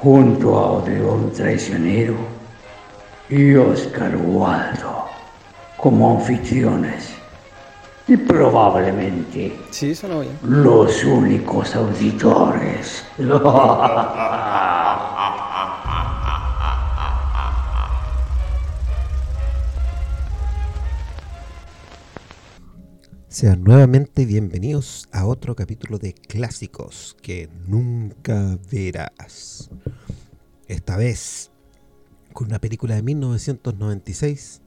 junto a Odeón Traicionero y Oscar Waldo como anfitriones y probablemente sí, los únicos auditores. Sean nuevamente bienvenidos a otro capítulo de clásicos que nunca verás. Esta vez con una película de 1996,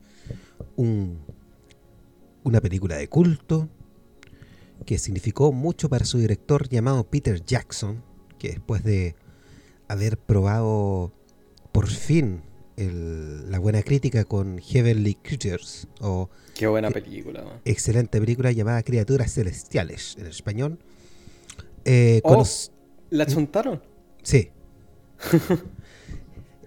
una película de culto que significó mucho para su director llamado Peter Jackson, que después de haber probado por fin la buena crítica con Heavenly Creatures o Qué buena película. Excelente película llamada Criaturas Celestiales en español. Eh, oh, ¿La chuntaron? Sí.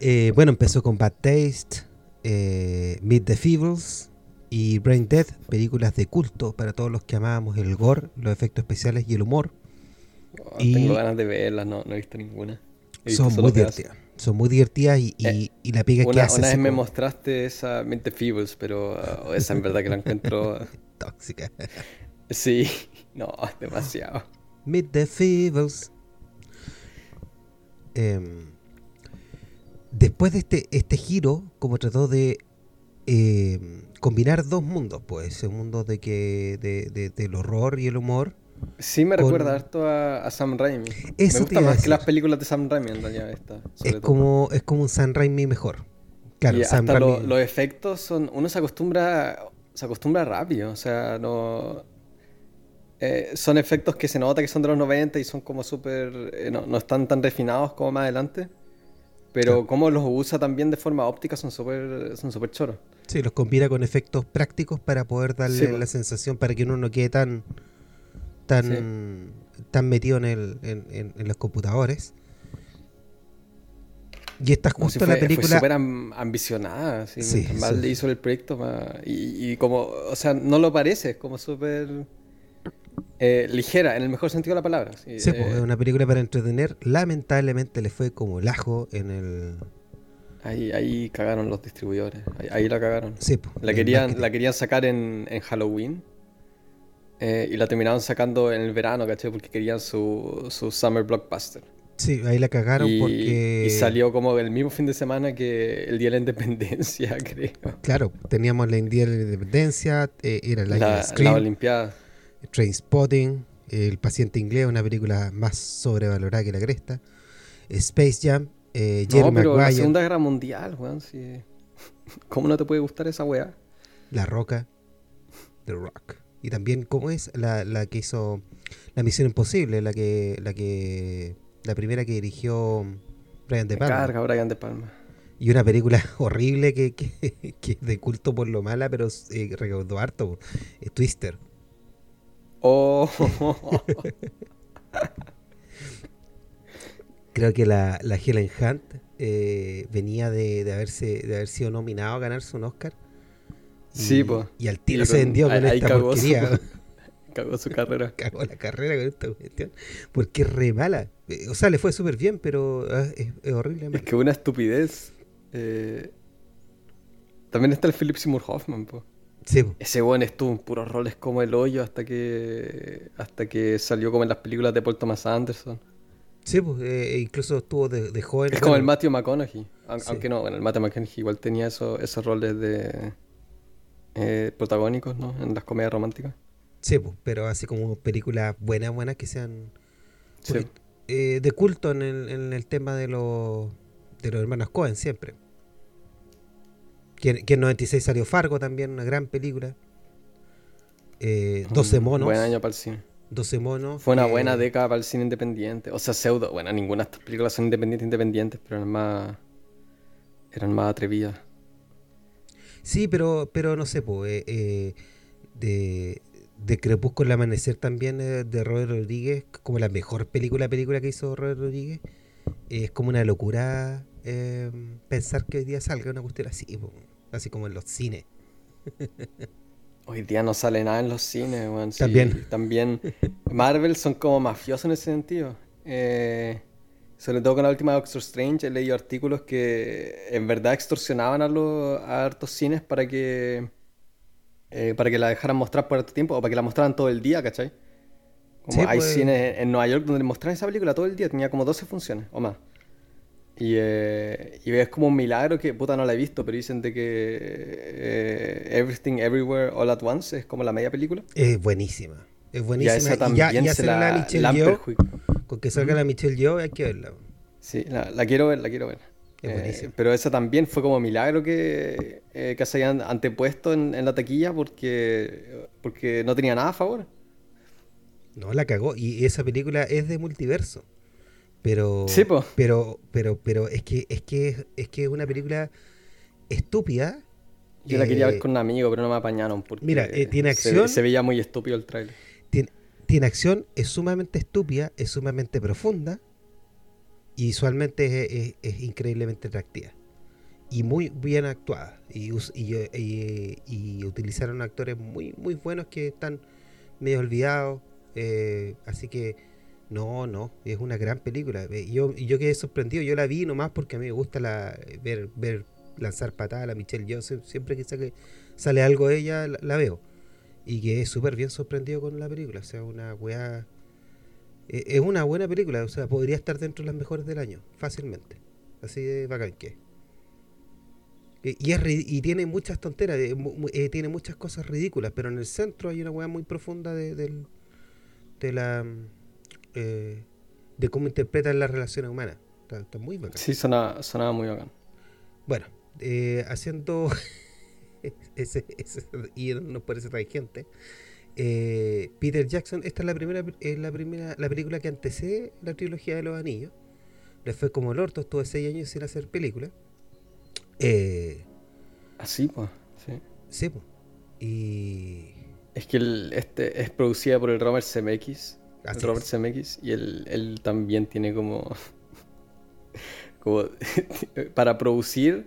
Eh, bueno, empezó con Bad Taste, eh, Meet the Feebles y Brain Dead, películas de culto para todos los que amábamos el gore, los efectos especiales y el humor. Oh, tengo ganas de verlas, no, no he visto ninguna. son muy divertidas son muy divertidas y, y, eh, la pega que hace. Una vez me mostraste esa Mente Feebles, pero uh, esa en verdad que la encuentro. Tóxica. Sí, no, demasiado. Meet the Feebles. Em, después de este, este giro, como trató de em, combinar dos mundos, pues, el mundo de que de, de, del horror y el humor Sí, me recuerda harto a, Sam Raimi. me gusta más que las películas de Sam Raimi en realidad. Esta, es, como, es como un Sam Raimi mejor. Claro, Sam Raimi... los efectos son. Uno se acostumbra. Se acostumbra rápido. O sea, no. Eh, son efectos que se nota que son de los 90 y son como súper. Eh, no, están tan refinados como más adelante. Pero como los usa también de forma óptica son súper son super choros. Sí, los combina con efectos prácticos para poder darle la sensación para que uno no quede tan tan, tan metido en, el, en, los computadores. Y esta justo la película. Fue súper ambicionada. ¿sí? Mal hizo el proyecto. Y, como, o sea, no lo parece, es como súper. Eh, ligera, en el mejor sentido de la palabra. Sí, pues, es una película para entretener. Lamentablemente le fue como el ajo en el. Ahí, ahí cagaron los distribuidores. Ahí, la cagaron. Sí, la, querían, la querían sacar en, en Halloween. Eh, y la terminaron sacando en el verano, ¿cachai? Porque querían su, su Summer Blockbuster. Sí, ahí la cagaron porque... Y salió como el mismo fin de semana que el Día de la Independencia, creo. Claro, teníamos el Día de la Independencia, eh, era la, la, la Olimpiada. Trainspotting, El paciente inglés, una película más sobrevalorada que la cresta. Space Jam, eh, Jerry no, pero la Segunda Guerra Mundial, weón, ¿Cómo no te puede gustar esa weá? La Roca, The Rock. Y también, ¿cómo es? La, la que hizo La Misión Imposible, la que, la que. La primera que dirigió Brian De Palma. Carga Brian De Palma. Y una película horrible que, que, que de culto por lo mala, pero eh, recaudó harto. Eh, Twister. Oh. Creo que la, la Helen Hunt eh, venía de, de, haberse, de haber sido nominado a ganarse un Oscar Sí, pues. Y al tiro se vendió con esta cagó porquería. Su, cagó su carrera. Cagó la carrera con esta cuestión. Porque es re mala. Eh, o sea, le fue súper bien, pero ah, es, horrible. Es que una estupidez. Eh... También está el Philip Seymour Hoffman, pues. Sí. Ese buen estuvo en puros roles como el hoyo hasta que hasta que salió como en las películas de Paul Thomas Anderson. Sí, pues, eh, incluso estuvo de, de, joven. Es como el Matthew McConaughey. Aunque no, bueno, el Matthew McConaughey igual tenía eso, esos roles de, eh, protagónicos, ¿no? En las comedias románticas. Sí, pues, pero así como películas buenas, buenas que sean eh, de culto en el, en el tema de los, de los hermanos Cohen siempre. Que, que en 96 salió Fargo también, una gran película. Eh, 12 monos. Buen año para el cine. 12 monos. Fue una buena década para el cine independiente. O sea, pseudo. Bueno, ninguna de estas películas son independientes, independientes, pero es más eran más atrevidas. Sí, pero, pero no sé, pues, de, de Crepúsculo el Amanecer también eh, de Robert Rodríguez, como la mejor película película que hizo Robert Rodríguez. es como una locura em, pensar que hoy día salga una cuestión así, así como en los cines. Hoy día no sale nada en los cines, weón. también. También Marvel son como mafiosos en ese sentido. Eh, sobre todo con la última Doctor Strange he leído artículos que en verdad extorsionaban a los a hartos cines para que eh, para que la dejaran mostrar por harto tiempo o para que la mostraran todo el día, ¿cachai? Como hay pues. cines en Nueva York donde mostraban esa película todo el día, tenía como 12 funciones o más. Y, eh, y es como un milagro que, puta, no la he visto, pero dicen de que eh, Everything Everywhere All at Once es como la media película. Es buenísima. Es buenísima. Y, ya, ya se la. Con que salga la Michelle Yeoh hay que verla. Sí, la, quiero ver, la quiero ver. Eh, pero esa también fue como milagro que, eh, que se hayan antepuesto en, en, la taquilla porque, porque no tenía nada a favor. No, la cagó. Y esa película es de multiverso. Pero, sí, pero, pero, pero es que es que es que es una película estúpida. Yo la quería ver eh, con un amigo, pero no me apañaron porque mira, tiene acción. Se, veía muy estúpido el trailer. Tiene acción, es sumamente estúpida, es sumamente profunda y visualmente es, increíblemente atractiva. Y muy bien actuada. Y, y, utilizaron actores muy muy buenos que están medio olvidados. Eh, así que no no es una gran película. Eh, yo yo quedé sorprendido. Yo la vi nomás porque a mí me gusta la ver ver lanzar patadas a Michelle yo siempre que sale algo de ella la, veo y quedé súper bien sorprendido con la película o sea una weá eh, es una buena película, o sea, podría estar dentro de las mejores del año, fácilmente. Así de bacán que. Eh, y, es, y tiene muchas tonteras, eh, tiene muchas cosas ridículas, pero en el centro hay una weá muy profunda de, de, la. de cómo interpretan las relaciones humanas. Está, muy bacán. Sí, sonaba, sonaba muy bacán. Bueno, haciendo. ese, ese, y nos parece gente eh, Peter Jackson, esta es la primera, es la primera, la película que antecede la trilogía de los anillos. Le fue como el orto, estuvo seis años sin hacer película. Eh, Así, pues, sí. Sí, pues. Y. Es que este es producida por el Robert Zemeckis. Robert Zemeckis. Y él, él también tiene como. como. para producir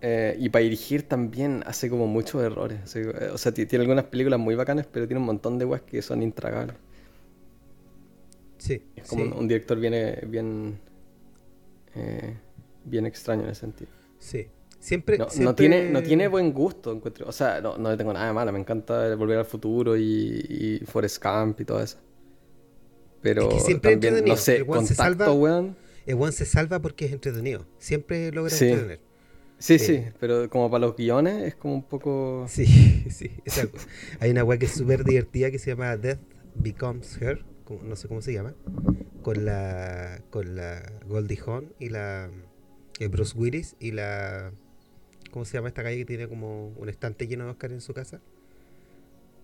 eh, y para dirigir también hace como muchos errores. Eh, o sea, tiene algunas películas muy bacanas, pero tiene un montón de weas que son intragables. Sí. Es como Un, director bien, bien, eh, bien extraño en ese sentido. Sí. Siempre no, tiene, no tiene buen gusto, encuentro. O sea, no, no tengo nada de malo. Me encanta Volver al Futuro y, y Forrest Camp y todo eso. Pero también, no sé, Contacto, salva, weón. El one se salva porque es entretenido. Siempre logra entretener. Sí, sí, pero como para los guiones es como un poco... Sí, sí, exacto. Hay una web que es súper divertida que se llama Death Becomes Her, no sé cómo se llama, con la con la Goldie Hawn y la el Bruce Willis y la... ¿Cómo se llama esta calle que tiene como un estante lleno de Oscar en su casa?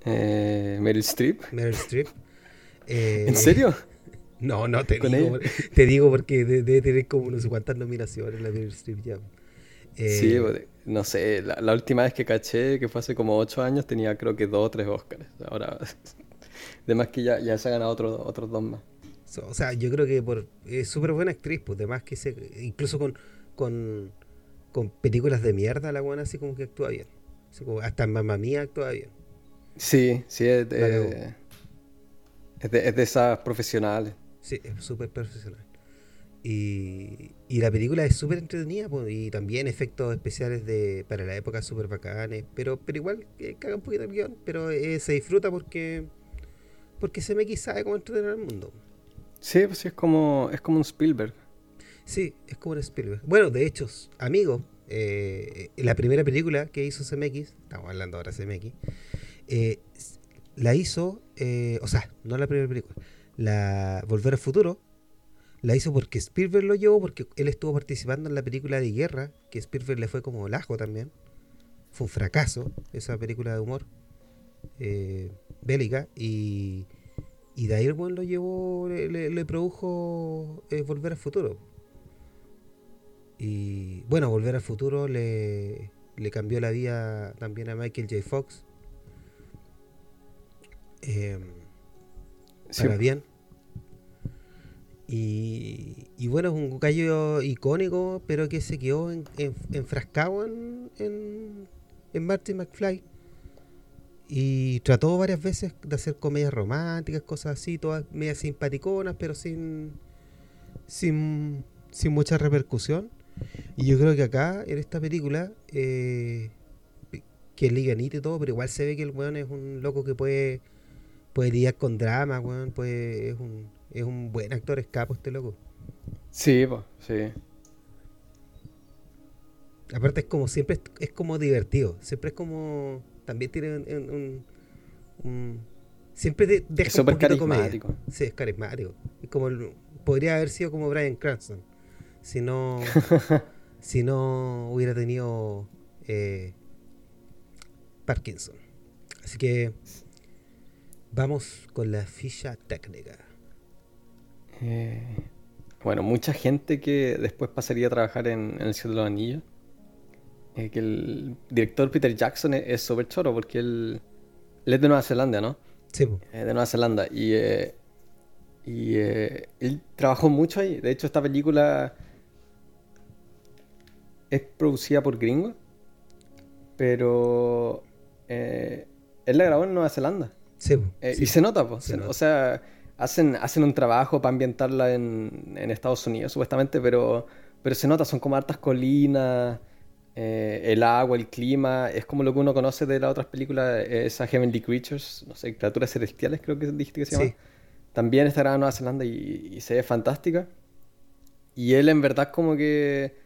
Eh, Meryl Streep. Meryl Streep. Eh, ¿En serio? No, no, te digo, te digo porque debe tener como no sé cuántas nominaciones la Meryl Streep ya. Sí, eh, no sé, la, última vez que caché, que fue hace como ocho años, tenía creo que dos o tres Oscars. Ahora, además que ya, ya se ha ganado otros otros dos más. o sea, yo creo que por, es súper buena actriz, pues además que se, incluso con, con, con películas de mierda la buena así como que actúa bien. hasta en Mamma Mía actúa bien. Sí, sí, es de, es de, es de esas profesionales. Sí, es súper profesional. Y, la película es súper entretenida y también efectos especiales de para la época súper bacanes, pero pero igual eh, caga un poquito el guion, pero eh, se disfruta porque porque me sabe cómo entretener al mundo. Sí, pues sí, es como, es como un Spielberg. Sí, es como un Spielberg. Bueno, de hecho, amigo, eh, la primera película que hizo CMX, estamos hablando ahora de CMX, la hizo, o sea, no la primera película, la Volver al Futuro, la hizo porque Spielberg lo llevó, porque él estuvo participando en la película de guerra, que Spielberg le fue como lajo también. Fue un fracaso esa película de humor eh, bélica. Y, y de ahí lo llevó, le, produjo eh, Volver al Futuro. Y bueno, Volver al Futuro le, le cambió la vida también a Michael J. Fox. Eh, para bien. Y, bueno, es un gallo icónico, pero que se quedó en, enfrascado en, en, en Marty McFly. Y trató varias veces de hacer comedias románticas, cosas así, todas medias simpaticonas, pero sin, sin, sin mucha repercusión. Y yo creo que acá, en esta película, eh, que es liganito y todo, pero igual se ve que el weón es un loco que puede, puede lidiar con drama, weón, puede, es, un, es un buen actor escapo este loco. Sí, pues, sí. Aparte es como, siempre es, como divertido, siempre es como, también tiene un, siempre de, deja es un poquito carismático. Sí, es carismático. Es como, podría haber sido como Brian Cranston si no, si no hubiera tenido eh, Parkinson. Así que vamos con la ficha técnica. Eh, bueno, mucha gente que después pasaría a trabajar en, El Cielo de los Anillos. Eh, que el director Peter Jackson es súper choro porque él, es de Nueva Zelanda, ¿no? Sí. de Nueva Zelanda. Y, y él trabajó mucho ahí. De hecho, esta película es producida por gringos, pero eh, él la grabó en Nueva Zelanda. Sí, eh, Y se nota, pues. O sea, hacen, hacen un trabajo para ambientarla en, en, Estados Unidos, supuestamente, pero, pero se nota, son como hartas colinas, eh, el agua, el clima, es como lo que uno conoce de las otras películas, esas Heavenly Creatures, no sé, criaturas celestiales creo que dijiste que se llama. También está grabada en Nueva Zelanda y, y se ve fantástica. Y él en verdad como que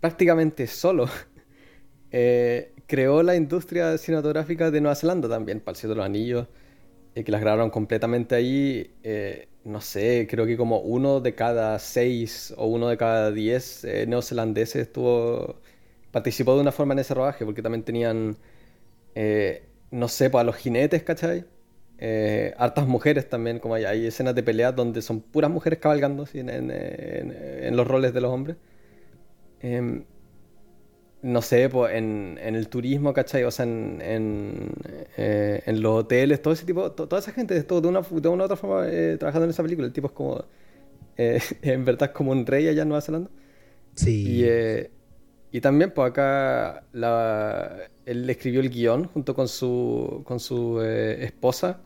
prácticamente solo, eh, creó la industria cinematográfica de Nueva Zelanda también, para el de los Anillos, eh, que las grabaron completamente ahí. Eh, no sé, creo que como uno de cada seis o uno de cada diez neozelandeses estuvo, participó de una forma en ese rodaje, porque también tenían, no sé, pues a los jinetes, ¿cachai? hartas mujeres también, como hay, hay, escenas de peleas donde son puras mujeres cabalgando en los roles de los hombres. No sé, pues en, el turismo, ¿cachai? O sea, en, eh, en, los hoteles, todo ese tipo, toda esa gente de, de, una, de una u otra forma eh, trabajando en esa película. El tipo es como, eh, en verdad es como un rey allá en Nueva Zelanda. Sí. Y, y también, pues acá la, él escribió el guion junto con su, con su esposa,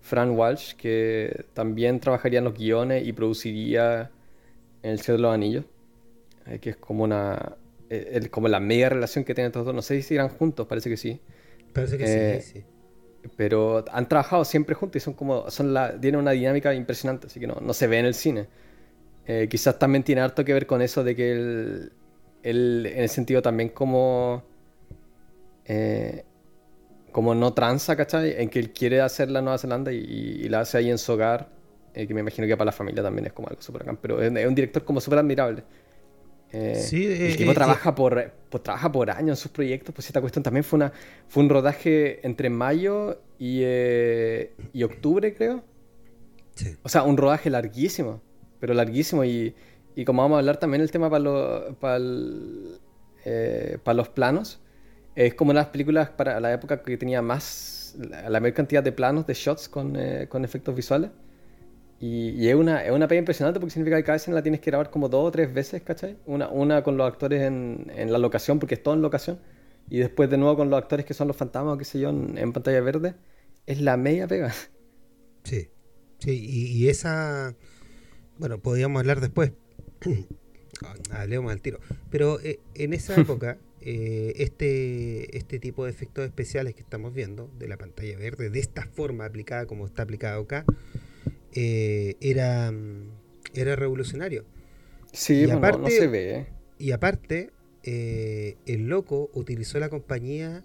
Fran Walsh, que también trabajaría en los guiones y produciría El Cielo de los Anillos. Eh, que es como una eh, como la media relación que tienen estos dos. No sé si irán juntos, parece que sí. Parece que sí, eh, sí. Pero han trabajado siempre juntos y son como son la, tienen una dinámica impresionante, así que no, no se ve en el cine. quizás también tiene harto que ver con eso de que él, él en el sentido también como como no transa, ¿cachai? En que él quiere hacer la Nueva Zelanda y, la hace ahí en su hogar, que me imagino que para la familia también es como algo súper acá, pero es, un director como súper admirable. Eh, el eh, tipo eh, trabaja, por, pues, trabaja por años en sus proyectos, pues esta cuestión también fue, una, fue un rodaje entre mayo y, y octubre, creo. O sea, un rodaje larguísimo, pero larguísimo. Y, y como vamos a hablar también el tema para, para, para los planos, es como una de las películas para la época que tenía más, la, mayor cantidad de planos, de shots con, con efectos visuales. Y, es, una, es una pega impresionante porque significa que cada vez la tienes que grabar como dos o tres veces, ¿cachai? Una, una con los actores en, en la locación, porque es todo en locación, y después de nuevo con los actores que son los fantasmas o qué sé yo, en, pantalla verde. Es la media pega. Sí, sí, y, esa. Bueno, podríamos hablar después. Hablemos al tiro. Pero eh, en esa época, eh, este, este tipo de efectos especiales que estamos viendo, de la pantalla verde, de esta forma aplicada como está aplicado acá, eh, era, era revolucionario. Sí, y aparte, no, se ve. Y aparte, eh, el loco utilizó la compañía,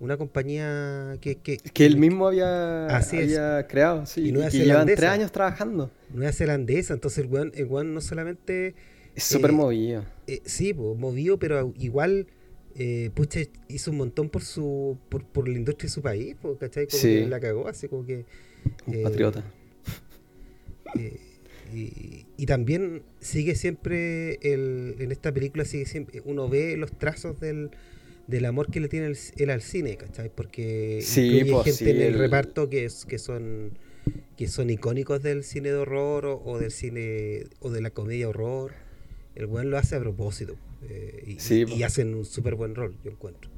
una compañía que... Que, que él mismo había, había creado, sí, y, que llevan tres años trabajando. Nueva Zelandesa, entonces el weón, no solamente... Es súper eh, movido. sí, movido, pero igual... pucha, hizo un montón por su por, por la industria de su país, ¿cachai? Como que la cagó, así como que... Un patriota. Eh, y, también sigue siempre, el, en esta película sigue siempre, uno ve los trazos del, del amor que le tiene él al cine, ¿cachai? Porque sí, hay pues, gente en el, reparto que, es, que son que son icónicos del cine de horror o, del cine o de la comedia horror. El buen lo hace a propósito eh, y, y, pues. hacen un súper buen rol, yo encuentro.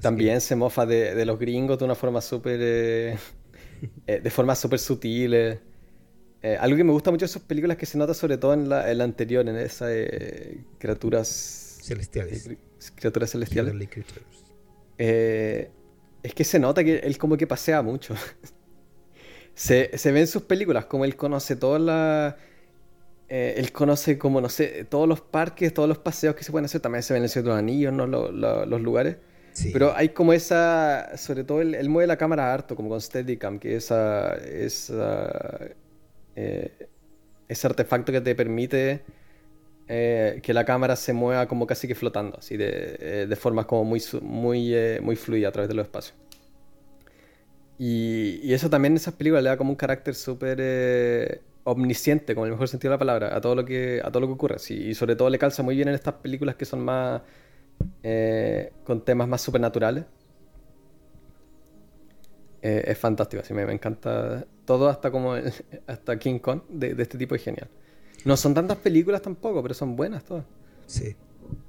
También se mofa de, los gringos de una forma súper... Eh, eh, de forma súper sutil. Algo que me gusta mucho de esas películas que se nota sobre todo en la, anterior, en esas criaturas... Celestiales. criaturas celestiales. es que se nota que él como que pasea mucho. se, ve en sus películas, como él conoce todas las... él conoce como, no sé, todos los parques, todos los paseos que se pueden hacer. También se ven en el de los Anillos, ¿no? los lugares. Pero hay como esa, sobre todo él, mueve la cámara harto, como con Steadicam, que es esa, eh, ese artefacto que te permite eh, que la cámara se mueva como casi que flotando, así de, eh, de forma como muy, muy, muy fluida a través de los espacios. Y, eso también en esas películas le da como un carácter súper omnisciente, como en el mejor sentido de la palabra, a todo lo que, a todo lo que ocurre. y sobre todo le calza muy bien en estas películas que son más eh, con temas más supernaturales. Es fantástico, así me, encanta todo hasta como hasta King Kong de, este tipo es genial. No son tantas películas tampoco, pero son buenas todas. Sí,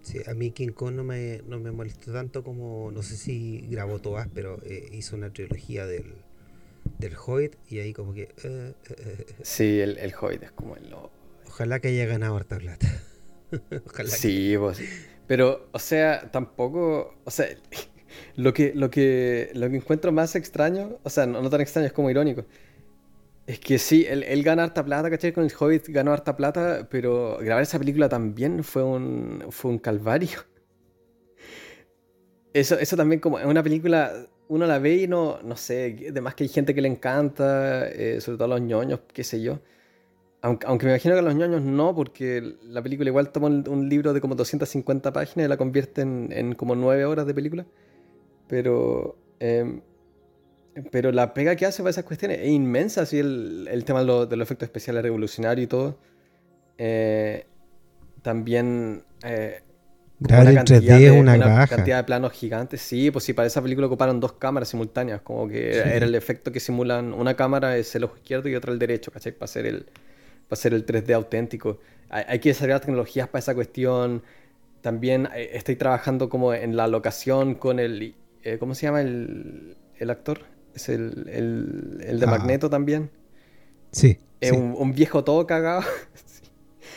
sí a mí King Kong no me, no me molestó tanto como, no sé si grabó todas, pero eh, hizo una trilogía del, del Hobbit y ahí como que... sí, el, el Hobbit es como el... Ojalá que haya ganado harta plata. Ojalá sí, vos. Pero, o sea, tampoco. O sea, lo que, lo que, lo que encuentro más extraño, o sea, no, tan extraño, es como irónico. Es que sí, él, él, gana harta plata, ¿cachai? Con el Hobbit ganó harta plata, pero grabar esa película también fue un, fue un calvario. Eso, eso también como es una película, uno la ve y no, no sé, además que hay gente que le encanta, eh, sobre todo los ñoños, qué sé yo. Aunque, me imagino que a los ñoños no, porque la película igual toma un, libro de como 250 páginas y la convierte en, como 9 horas de película. Pero, em, pero la pega que hace para esas cuestiones es inmensa, así el, el tema de, los efectos especiales revolucionario y todo. Eh, también... Eh, una cantidad, de, una cantidad de planos gigantes. Sí, pues sí, para esa película ocuparon dos cámaras simultáneas, como que era el efecto que simulan. Una cámara es el ojo izquierdo y otra el derecho, ¿cachai? Para hacer el, para hacer el 3D auténtico. Hay, que desarrollar tecnologías para esa cuestión. También eh, estoy trabajando como en la locación con el... Eh, ¿Cómo se llama el, el actor? Es el, el, el de ah. Magneto también. Sí. Es Un, un, viejo todo cagado.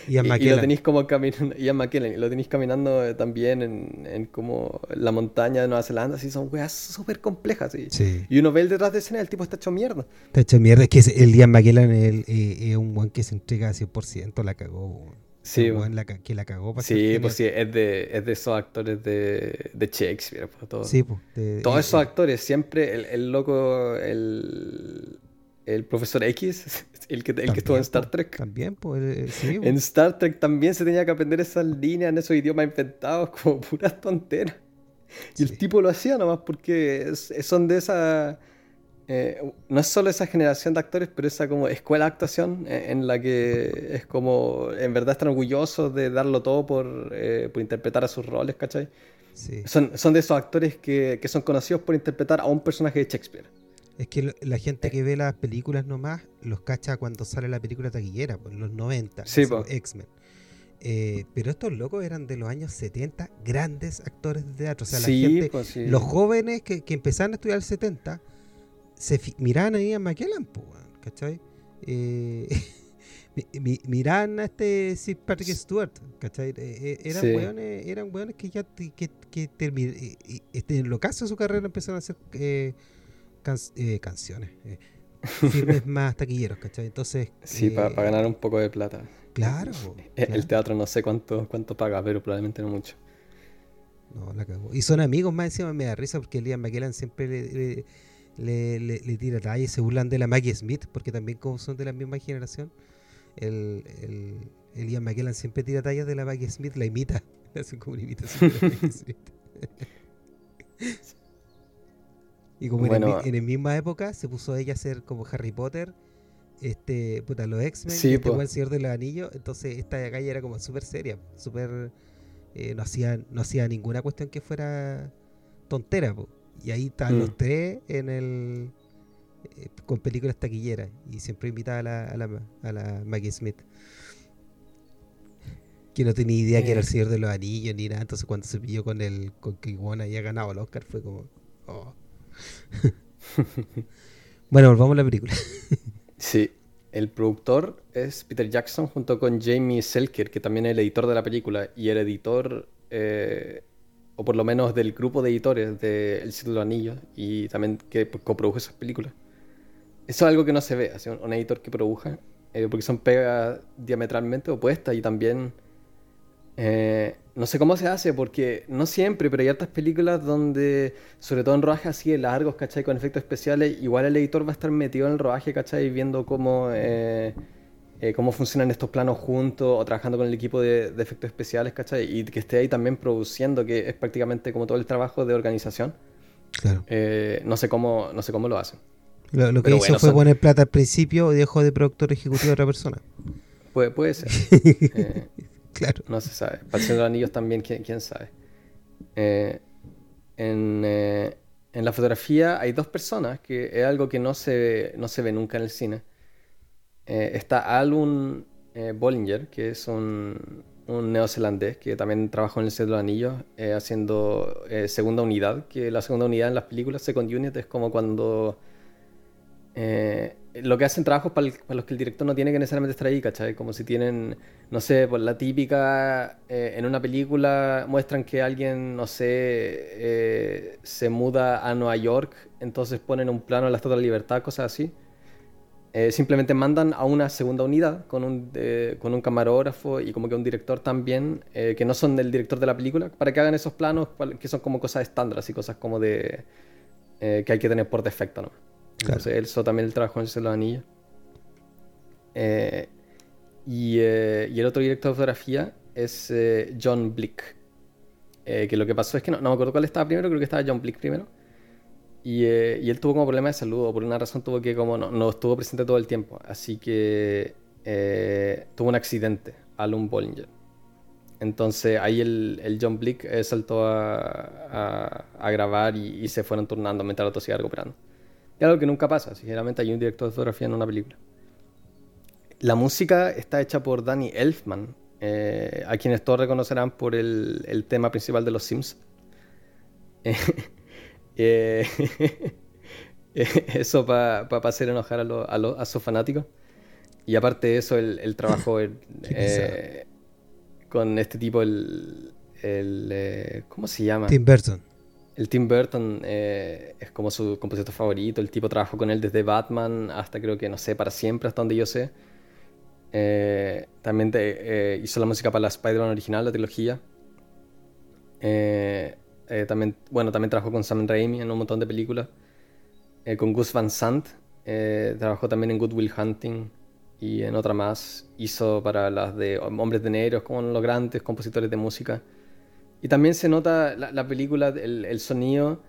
Y, y, lo tenéis como caminando, Ian McKellen, lo tenéis caminando eh, también en, en, como la montaña de Nueva Zelanda, así son weas súper complejas. Sí. Y uno ve el detrás de escena, el tipo está hecho mierda. Está hecho mierda, es que el Ian McKellen es, es un buen que se entrega 100%, la cagó. Sí, la, que la cagó para Sí, pues sí, es de, es de esos actores de, de Shakespeare. Pues, todo. Sí, pues. Todos esos actores, siempre el, el loco, el, el profesor X, el que, el que estuvo en Star Trek. También, pues, sí. En Star Trek también se tenía que aprender esas líneas en esos idiomas inventados como puras tonteras. Y el tipo lo hacía nomás porque son de esa... Eh, no es solo esa generación de actores, pero esa como escuela de actuación en la que es como, en verdad están orgullosos de darlo todo por, eh, por interpretar a sus roles, ¿cachai? Sí. Son, son de esos actores que, que son conocidos por interpretar a un personaje de Shakespeare. Es que la gente que ve las películas nomás los cacha cuando sale la película taquillera, pues los 90, sí, X-Men. Eh, pero estos locos eran de los años 70, grandes actores de teatro. O sea, la gente, pues, los jóvenes que, que, empezaron a estudiar el 70, se miraban ahí a McKellen, ¿cachai? Eh, miran a este Sir Patrick Stewart, ¿cachai? Eh, eran, sí. eran hueones que ya que, que, este, en lo caso de su carrera empezaron a hacer eh, canciones, eh, firmes más taquilleros, ¿cachai? Entonces. Sí, para eh, ganar un poco de plata. Claro, El teatro no sé cuánto, cuánto paga, pero probablemente no mucho. No, la cagó. Y son amigos más encima, me da risa porque Liam McKellen siempre le, le, le, tira talla y se burlan de la Maggie Smith, porque también como son de la misma generación, el, el, el Ian McKellen siempre tira tallas de la Maggie Smith, la imita, hace como una imitación de la Maggie Smith. Y como en, la misma época se puso ella a hacer como Harry Potter este, puta, los X-Men, sí, este el Señor de los Anillos, entonces esta calle era como súper seria, súper, eh, no, hacía, no hacía ninguna cuestión que fuera tontera, y ahí estaban mm. los tres en el, eh, con películas taquilleras, y siempre invitaba a la, a la, a la Maggie Smith. Que no tenía idea que era el eh. Señor de los Anillos ni nada, entonces cuando se pilló con el, con que Iguana había ganado el Oscar fue como, oh. bueno, volvamos a la película. Sí, el productor es Peter Jackson junto con Jamie Selker, que también es el editor de la película y el editor, eh, o por lo menos del grupo de editores de El Círculo de Anillos y también que coprodujo esas películas. Eso es algo que no se ve, así, un, editor que produja, eh, porque son pegas diametralmente opuestas y también eh, no sé cómo se hace, porque no siempre, pero hay otras películas donde, sobre todo en rodajes así de largos, ¿cachai? Con efectos especiales, igual el editor va a estar metido en el rodaje, ¿cachai? Viendo cómo, eh, eh, cómo funcionan estos planos juntos o trabajando con el equipo de, efectos especiales, ¿cachai? Y que esté ahí también produciendo, que es prácticamente como todo el trabajo de organización. Claro. no, sé cómo, no sé cómo lo hacen. Lo, que hizo fue poner plata al principio y dejó de productor ejecutivo a otra persona. Puede, puede ser. No se sabe. Para de los Anillos también, quién, sabe. Eh, eh, en, la fotografía hay dos personas, que es algo que no se, no se ve nunca en el cine. Eh, está Alun Bollinger, que es un, un, neozelandés que también trabajó en el set de los anillos haciendo segunda unidad, que la segunda unidad en las películas, Second Unit, es como cuando lo que hacen trabajos para, los que el director no tiene que necesariamente estar ahí, ¿cachai? Como si tienen, no sé, por la típica, eh, en una película muestran que alguien, no sé, eh, se muda a Nueva York, entonces ponen un plano de la Estatua de la Libertad, cosas así. Eh, simplemente mandan a una segunda unidad con un, con un camarógrafo y como que un director también, que no son del director de la película, para que hagan esos planos que son como cosas estándar y cosas como de... que hay que tener por defecto, ¿no? Entonces, él también el trabajo en el los Anillos. Eh, y, eh, y, el otro director de fotografía es eh, John Blick. que lo que pasó es que no, no, me acuerdo cuál estaba primero, creo que estaba John Blick primero. Y, y él tuvo como problema de salud, o por una razón tuvo que como no, no estuvo presente todo el tiempo. Así que tuvo un accidente, Alun Bollinger. Entonces ahí el, el John Blick saltó a, a, a grabar y, y, se fueron turnando mientras el otro recuperando. Y algo que nunca pasa, sinceramente hay un director de fotografía en una película. La música está hecha por Danny Elfman, eh, a quienes todos reconocerán por el, el tema principal de Los Sims. Eh, eso para hacer enojar a, a, a, sus fanáticos. Y aparte de eso, el, el trabajo eh, con este tipo, el, el ¿cómo se llama? Tim Burton el Tim Burton eh, es como su compositor favorito. El tipo trabajó con él desde Batman hasta creo que, no sé, para siempre, hasta donde yo sé. Eh, también eh, hizo la música para la Spider-Man original, la trilogía. También, bueno, también trabajó con Sam Raimi en un montón de películas. con Gus Van Sant. trabajó también en Good Will Hunting y en otra más. Hizo para las de Hombres de Negro, como los grandes compositores de música. Y también se nota la, película, el, sonido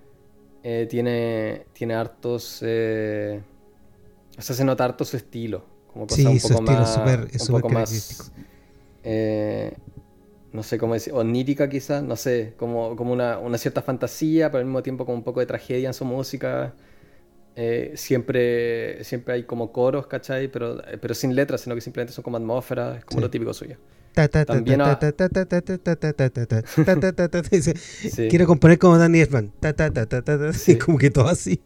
eh, tiene, tiene hartos. Eh, o sea, se nota harto su estilo. Como cosa un poco más. Super, un poco más. Eh, no sé cómo decir. Onírica, quizás. No sé. Como, como una, una, cierta fantasía, pero al mismo tiempo como un poco de tragedia en su música. siempre, siempre hay como coros, ¿cachai? Pero, pero sin letras, sino que simplemente son como atmósferas, como lo típico suyo. Quiero componer como Danny Elfman. Sí. Como que todo así.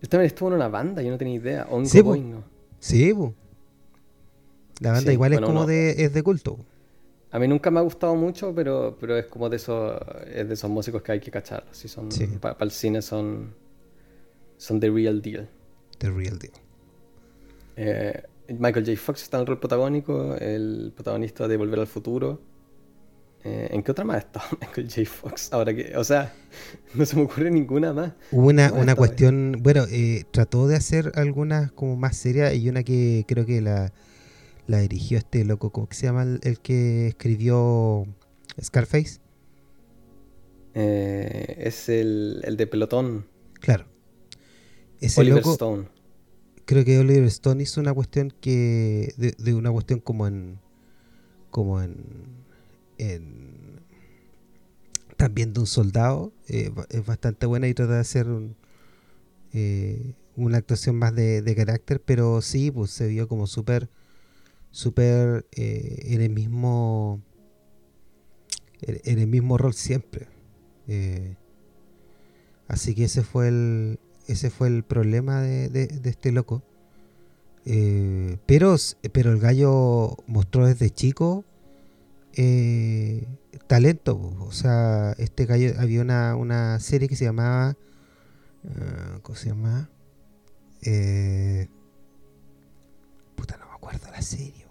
Él también estuvo en una banda, yo no tenía idea. sí, sí La banda igual es como de, es de culto. A mí nunca me ha gustado mucho, pero, pero es como de esos, es de esos músicos que hay que cachar. Si son, Para el cine son, son the real deal. The real deal. Eh, Michael J. Fox está en el rol protagónico, el protagonista de Volver al Futuro. Eh, ¿En qué otra más está Michael J. Fox? Ahora que, o sea, no se me ocurre ninguna más. Hubo una, una cuestión, bueno, eh, trató de hacer algunas como más serias y una que creo que la, la dirigió este loco, ¿cómo se llama el, que escribió Scarface? Eh, es el, el, de Pelotón. Claro. Ese Oliver Stone. creo que Oliver Stone hizo una cuestión que. de, una cuestión como en. como en. en también de un soldado. Eh, es bastante buena y trata de hacer un, eh, una actuación más de, de, carácter, pero sí, pues se vio como súper. Súper eh, en el mismo. en el mismo rol siempre. así que ese fue el, ese fue el problema de, este loco. Eh, pero, pero el gallo mostró desde chico eh, talento. O sea, este gallo había una, una serie que se llamaba. ¿Cómo se llama? Eh, puta, no me acuerdo la serie.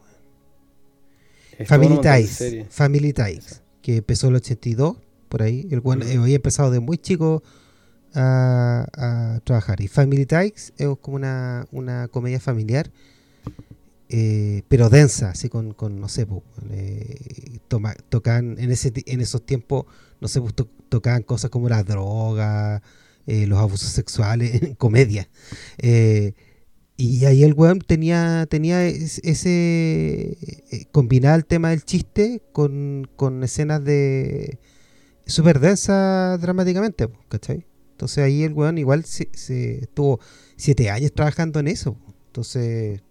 Family Ties. Family Ties. Que empezó el 82, por ahí. El bueno, había empezado de muy chico a, trabajar. Y Family Ties es como una, una comedia familiar, eh, pero densa, así con, con no sé, eh, tocan en, ese, en esos tiempos, no sé, tocaban cosas como la droga, eh, los abusos sexuales, en comedia. Y ahí el weón tenía, tenía ese, combinar el tema del chiste con, con escenas de súper densa dramáticamente, ¿cachai? Entonces ahí el weón igual se, estuvo siete años trabajando en eso. Entonces,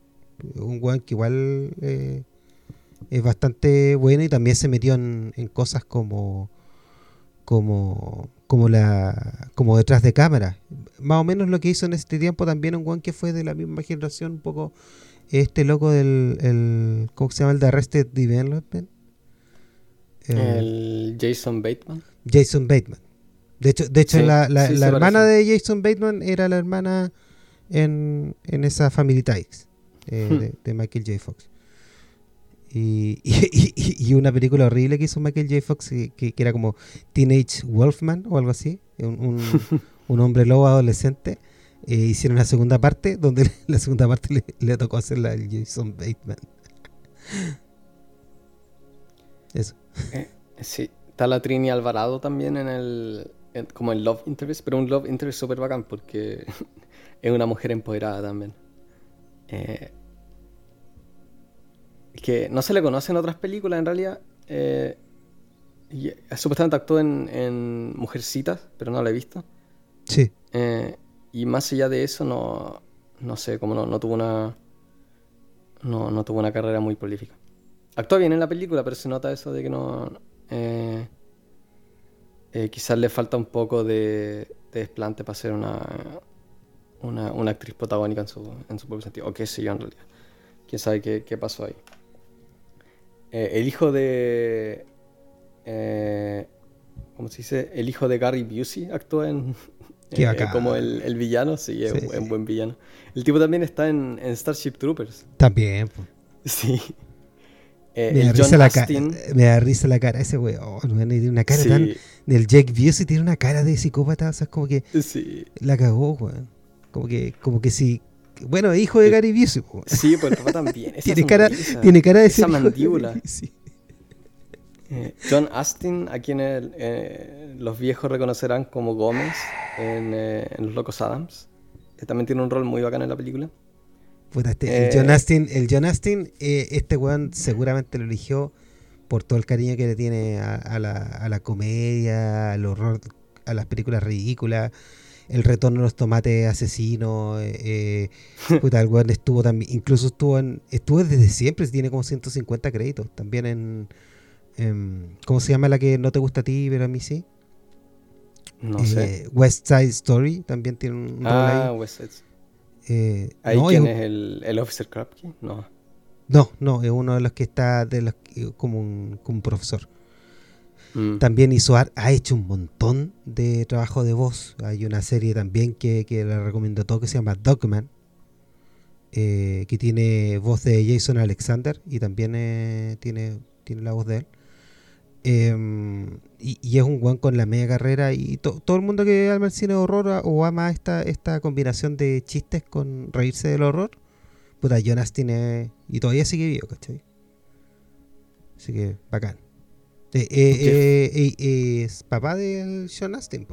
un weón que igual eh, es bastante bueno y también se metió en, cosas como como como la como detrás de cámara. Más o menos lo que hizo en este tiempo también un weón que fue de la misma generación, un poco este loco del el, ¿cómo se llama? El de Arrested Development. el Jason Bateman. Jason Bateman. De hecho, de hecho la, la, hermana de Jason Bateman era la hermana en, en esa Family Ties eh, hmm. de, Michael J. Fox. Y, y, una película horrible que hizo Michael J. Fox que, era como Teenage Wolfman o algo así, un, un, hombre lobo adolescente. Eh, hicieron la segunda parte, donde la segunda parte le, tocó hacer la de Jason Bateman. Eso. Eh, sí, está la Trini Alvarado también en el, como el love interest, pero un love interest súper bacán porque es una mujer empoderada también. Eh, que no se le conoce en otras películas en realidad. Eh, y, supuestamente actuó en, en, Mujercitas, pero no la he visto. Sí. Eh, y más allá de eso, no, no sé, como no, no tuvo una. No, no tuvo una carrera muy prolífica. Actúa bien en la película, pero se nota eso de que no. Eh, eh, quizás le falta un poco de, desplante para ser una, una, actriz protagónica en su, en su propio sentido. O qué sé yo en realidad. Quién sabe qué, pasó ahí. Eh, el hijo de. Eh, ¿Cómo se dice? El hijo de Gary Busey actúa en. como el, villano, sí, es un buen villano. El tipo también está en, Starship Troopers. También, Sí. Eh, me, da risa la me da risa la cara ese weón. tiene una cara tan. Del Jake Busey tiene una cara de psicópata. O sea, como que. Sí. La cagó, weón. Como que, como que sí. Bueno, hijo de Gary Busey. Sí, pues el papá también. tiene, cara, tiene cara de Esa mandíbula. Eh, John Astin, a quien eh, los viejos reconocerán como Gómez en, en Los Locos Adams. también tiene un rol muy bacán en la película. Este, el John eh, Astin, el John Astin eh, este weón seguramente lo eligió por todo el cariño que le tiene a, la, a la, comedia, al horror, a las películas ridículas, el retorno de los tomates asesinos. Eh, puta, el weón estuvo también, incluso estuvo en, estuvo desde siempre, tiene como 150 créditos. También en, ¿cómo se llama la que no te gusta a ti, pero a mí sí? No sé. West Side Story también tiene un ah, West Side eh, ¿Ahí quién es, el, el, Officer Krapke? No. No, no, es uno de los que está de los, como, un, como profesor. Mm. También hizo, ha hecho un montón de trabajo de voz. Hay una serie también que, que le recomiendo todo que se llama Dogman, eh, que tiene voz de Jason Alexander y también eh, tiene, tiene la voz de él. Em, y, es un guan con la media carrera y todo el mundo que ama el cine de horror o ama esta, esta combinación de chistes con reírse del horror, puta, Jonas tiene... y todavía sigue vivo, ¿cachai? Así que, bacán. Eh, eh, eh, es papá del John Astin,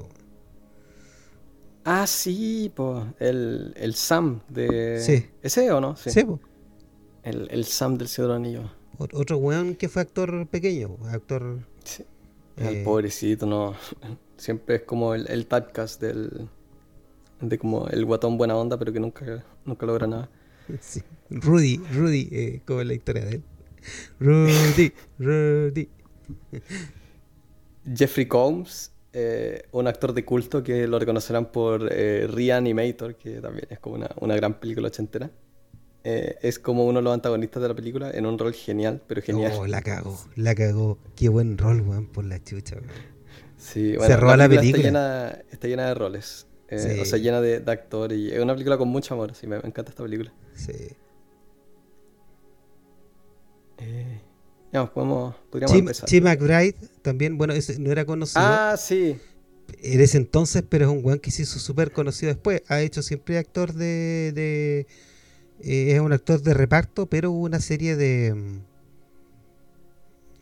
Ah, sí, pues, el, el Sam de... Sí. ¿Ese o no? Sí, po. El, el Sam del Señor Anillo. Ot- Otro weón que fue actor pequeño, actor... Sí. Eh. El pobrecito, no. Siempre es como el, el typecast del. De como el guatón buena onda, pero que nunca, nunca logra nada. Sí. Rudy, Rudy, eh, como es la historia de él. Rudy, Rudy. Jeffrey Combs, eh, un actor de culto que lo reconocerán por eh, Reanimator, que también es como una, una gran película ochentera. Eh, es como uno de los antagonistas de la película en un rol genial, pero genial. Oh, la cagó, la cagó. Qué buen rol, weón, por la chucha, weón. Sí, Se roba la película. Está llena, está llena de roles. eh, Sí. O sea, llena de, de actores. Y es una película con mucho amor. Sí, me, me encanta esta película. Sí. Eh, ya, podemos, podríamos empezar. McBride también, bueno, ese no era conocido ah, sí. en ese entonces, pero es un weón que se hizo súper conocido después. Ha hecho siempre actor de. de eh, es un actor de reparto, pero hubo una serie de. mm,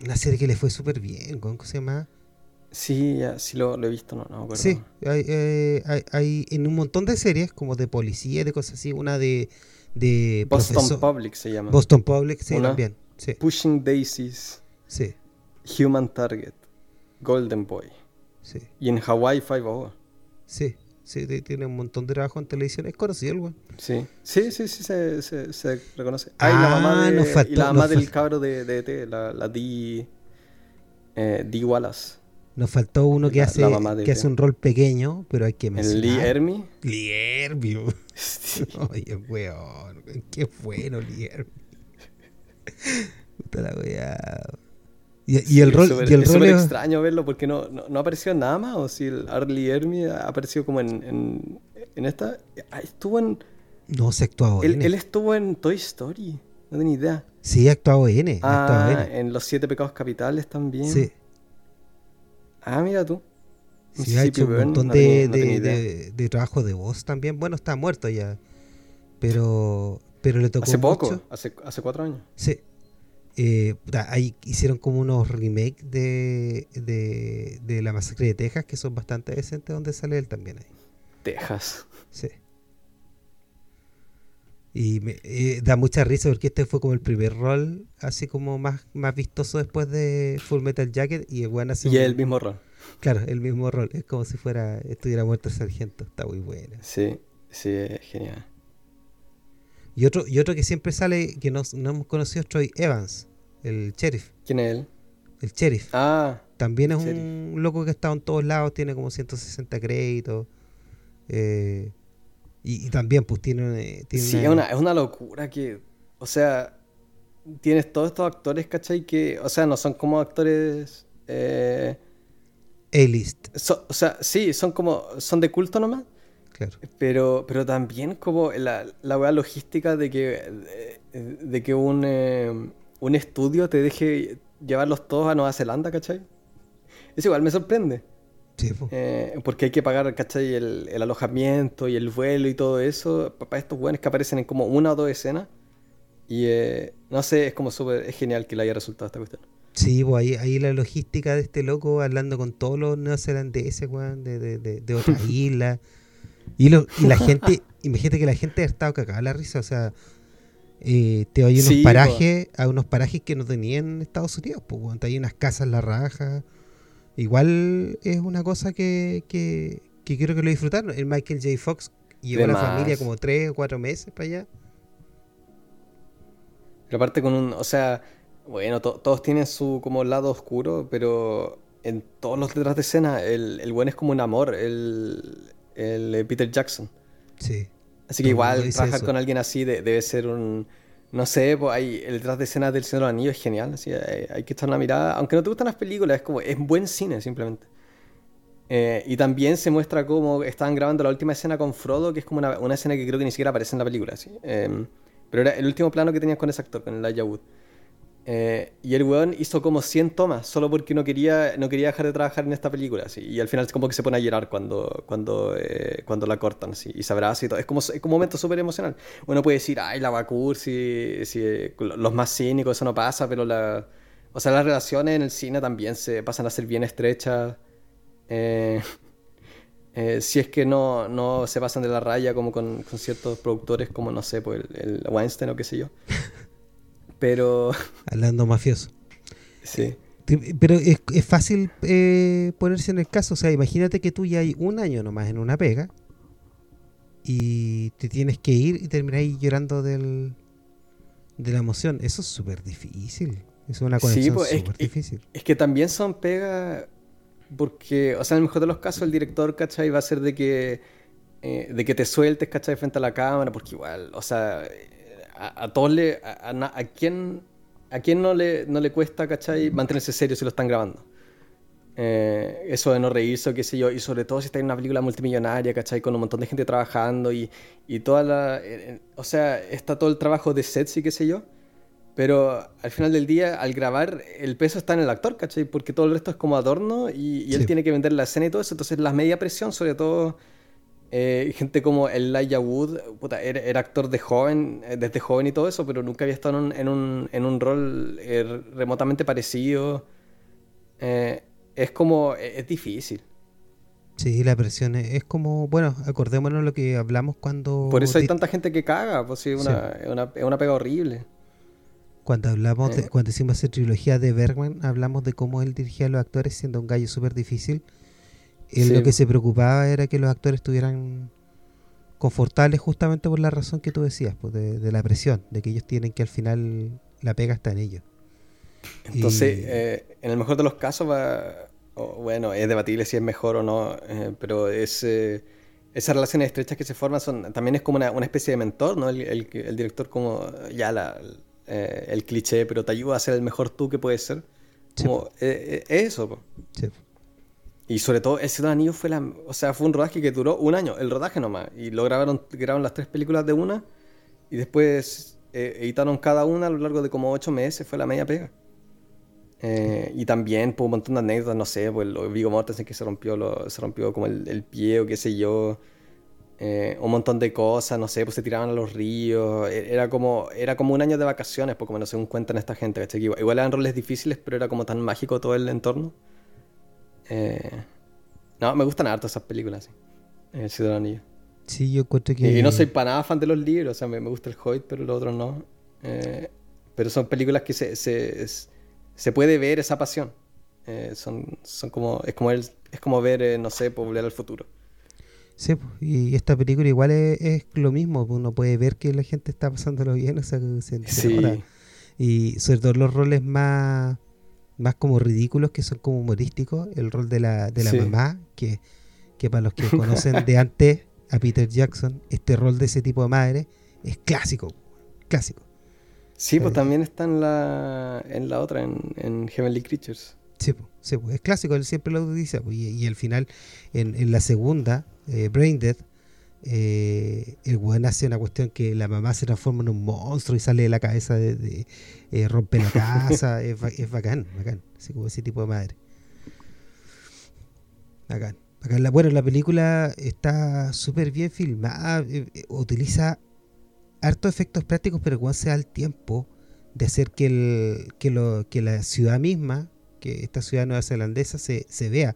Una serie que le fue súper bien, ¿cómo se llama? Sí, ya, sí lo, lo he visto, no, no. Sí, hay, eh, hay, hay en un montón de series, como de policía y de cosas así, una de. de Boston profesor- Public se llama. Boston Public, sí, Una. también. Sí, Pushing Daisies, sí, Human Target, Golden Boy. sí. Y en Hawaii Five-O. Sí, sí, ti- tiene un montón de trabajo en televisión. Es conocido el weón. Sí, sí, sí, sí, se, se, se reconoce. Ah, y la mamá, Ah, de, nos faltó- y la mamá del cabro de, de ET, la, la Dee, eh, Dee Wallace. Nos faltó uno que La- hace la que T. hace un rol pequeño, pero hay que El mencionar. Lee Ermey. Lee weón. Sí. Oye, weón. Qué bueno, Lee Ermey. Puta la weá. Y, y Sí, el rol, y el es rol es- extraño verlo porque no, no, no apareció nada más. O si el Arlie Ermy ha aparecido como en, en, en esta. Ah, Estuvo en. No, se ha actuado Él, él estuvo en Toy Story. No tenía idea. Sí, ha actuado N. actuado Ah, N. en Los Siete Pecados Capitales también. Sí, Ah, mira tú. sí, ha hecho un montón no de, tenía- no de, de- de trabajo de voz también. Bueno, está muerto ya. Pero, pero le tocó Hace poco, mucho. hace, hace cuatro años. Sí. Eh, ahí hicieron como unos remakes de, de, de La Masacre de Texas que son bastante decentes donde sale él también ahí. Texas. Sí. Y me eh, da mucha risa porque este fue como el primer rol así como más, más vistoso después de Full Metal Jacket y hace Y un- el mismo rol. Claro, el mismo rol. Es como si fuera estuviera muerto el sargento. Está muy buena. Sí, sí, es genial. Y otro, y otro que siempre sale, que no, no hemos conocido, es Troy Evans, el sheriff. ¿Quién es él? El sheriff. Ah, También es un loco que ha estado en todos lados, tiene como 160 créditos. eh, y, y también pues tiene, eh, tiene sí, es una, es una locura que. O sea, tienes todos estos actores, ¿cachai? Que, o sea, no son como actores. eh, A-list, so- o sea, sí, son como. Son de culto nomás. Claro. Pero, pero también como la, la weá logística de que, de, de que un, eh, un estudio te deje llevarlos todos a Nueva Zelanda, ¿cachai? Eso igual me sorprende. Sí, po. eh, porque hay que pagar, ¿cachai? El, el alojamiento y el vuelo y todo eso. Para estos weones que aparecen en como una o dos escenas. Y eh, no sé, es como súper, es genial que le haya resultado esta cuestión. Sí, pues ahí, ahí la logística de este loco hablando con todos los neozelandeses, weón, de, de, de, de otras islas. Y, lo, y la gente, imagínate que la gente ha estado cagada la risa, o sea, eh, te hay unos Sí, parajes, a unos parajes que no tenían en Estados Unidos, pues, te hay unas casas la raja. Igual es una cosa que, que, que quiero que lo disfrutaron. El Michael J. Fox llevó a la familia como tres o cuatro meses para allá. Pero aparte con un, o sea, bueno, to- todos tienen su como lado oscuro, pero en todos los detrás de escena el, el buen es como un amor, el, el eh, Peter Jackson. Sí. Así que igual trabajar eso. con alguien así de- debe ser un, no sé, pues hay, el detrás de escena del Señor de los Anillos es genial, así hay, hay que echar una mirada, aunque no te gustan las películas, es como, es buen cine simplemente. Eh, y también se muestra cómo estaban grabando la última escena con Frodo, que es como una, una escena que creo que ni siquiera aparece en la película. ¿sí? Eh, pero era el último plano que tenías con ese actor, con el Elijah Wood. Eh, y el weón hizo como 100 tomas, solo porque no quería, no quería dejar de trabajar en esta película. Y al final es como que se pone a llorar cuando, cuando, eh, cuando la cortan y se abraza y todo. Es como, es un momento súper emocional. Uno puede decir, ay, la Bakur, si, eh, los más cínicos, eso no pasa, pero la, o sea, las relaciones en el cine también se pasan a ser bien estrechas. Si es que no, no, se pasan de la raya como con ciertos productores como, no sé, pues el, Weinstein o qué sé yo. Pero... Hablando mafioso. Sí. Pero es, es fácil eh, ponerse en el caso. O sea, imagínate que tú ya hay un año nomás en una pega y te tienes que ir y terminar llorando del, de la emoción. Eso es súper difícil. Es una conexión pues, súper difícil. Es, que también son pegas porque, o sea, en el mejor de los casos el director, ¿cachai? Va a ser de que, eh, de que te sueltes, ¿cachai? Frente a la cámara, porque igual, o sea, a, todos le... A, a, quién, ¿A quién no le, no le cuesta, ¿cachai? Mantenerse serio si lo están grabando? Eh, eso de no reírse o qué sé yo, y sobre todo si está en una película multimillonaria, ¿cachai? Con un montón de gente trabajando y, y toda la... Eh, o sea, está todo el trabajo de sets y qué sé yo pero al final del día, al grabar, el peso está en el actor, ¿cachai? Porque todo el resto es como adorno y, él tiene que vender la escena y todo eso. Entonces, la media presión, sobre todo, eh, gente como Elijah Wood, puta, era, actor de joven, eh, desde joven y todo eso, pero nunca había estado en un, en un, rol eh, remotamente parecido. es como, es, difícil. Sí, la presión es, como, bueno, acordémonos lo que hablamos cuando... Por eso hay tanta gente que caga, pues sí, una, Es, una, es una pega horrible. Cuando hablamos de, cuando hicimos esa trilogía de Bergman, hablamos de cómo él dirigía a los actores siendo un gallo súper difícil. Él lo que se preocupaba era que los actores estuvieran confortables justamente por la razón que tú decías, pues de, la presión, de que ellos tienen que al final la pega está en ellos. Entonces, eh, en el mejor de los casos, va, bueno, es debatible si es mejor o no, eh, pero es, eh, esas relaciones estrechas que se forman son también es como una, una especie de mentor, ¿no? El, el, el director como ya la, eh, el cliché, pero te ayuda a ser el mejor tú que puedes ser. Como, eso. Y sobre todo, ese Anillo fue la. O sea, fue un rodaje que duró un año, el rodaje nomás. Y lo grabaron, grabaron las tres películas de una. Y después editaron cada una a lo largo de como ocho meses. Fue la media pega. y también, pues, un montón de anécdotas, no sé, pues, lo Vigo Mortensen que se rompió, lo, se rompió como el, pie o qué sé yo. Eh, un montón de cosas, no sé, pues se tiraban a los ríos, e-, era como, era como un año de vacaciones, porque no según cuentan esta gente, ¿cachai? Igual, eran roles difíciles, pero era como tan mágico todo el entorno. Eh, no, me gustan harto esas películas, sí. El Ciudad Sí, yo encuentro que... Y no soy para nada fan de los libros, o sea, me, gusta el Hoyt, pero los otros no. Eh, pero son películas que se, se, se, puede ver esa pasión. son, son como, es como, el, es como ver, no sé, Volver al futuro. Sí, y esta película igual es, lo mismo, uno puede ver que la gente está pasándolo bien, o sea, se, sí. Y sobre todo los roles más, más como ridículos, que son como humorísticos, el rol de la, de la mamá, que, que para los que conocen de antes a Peter Jackson, este rol de ese tipo de madre es clásico, clásico. Sí, pues también está en la, en la otra, en, en Heavenly Creatures. Sí, pues, es clásico, él siempre lo dice, y, y al final, en, en la segunda, eh, Brain Dead, eh, el weón hace una cuestión que la mamá se transforma en un monstruo y sale de la cabeza de, eh, rompe la casa, es, bacán, bacán, así como ese tipo de madre. Bacán. La, bueno, la película está súper bien filmada, utiliza hartos efectos prácticos, pero cuando se da el tiempo de hacer que, el, que, lo, que la ciudad misma, que esta ciudad neozelandesa se, se vea.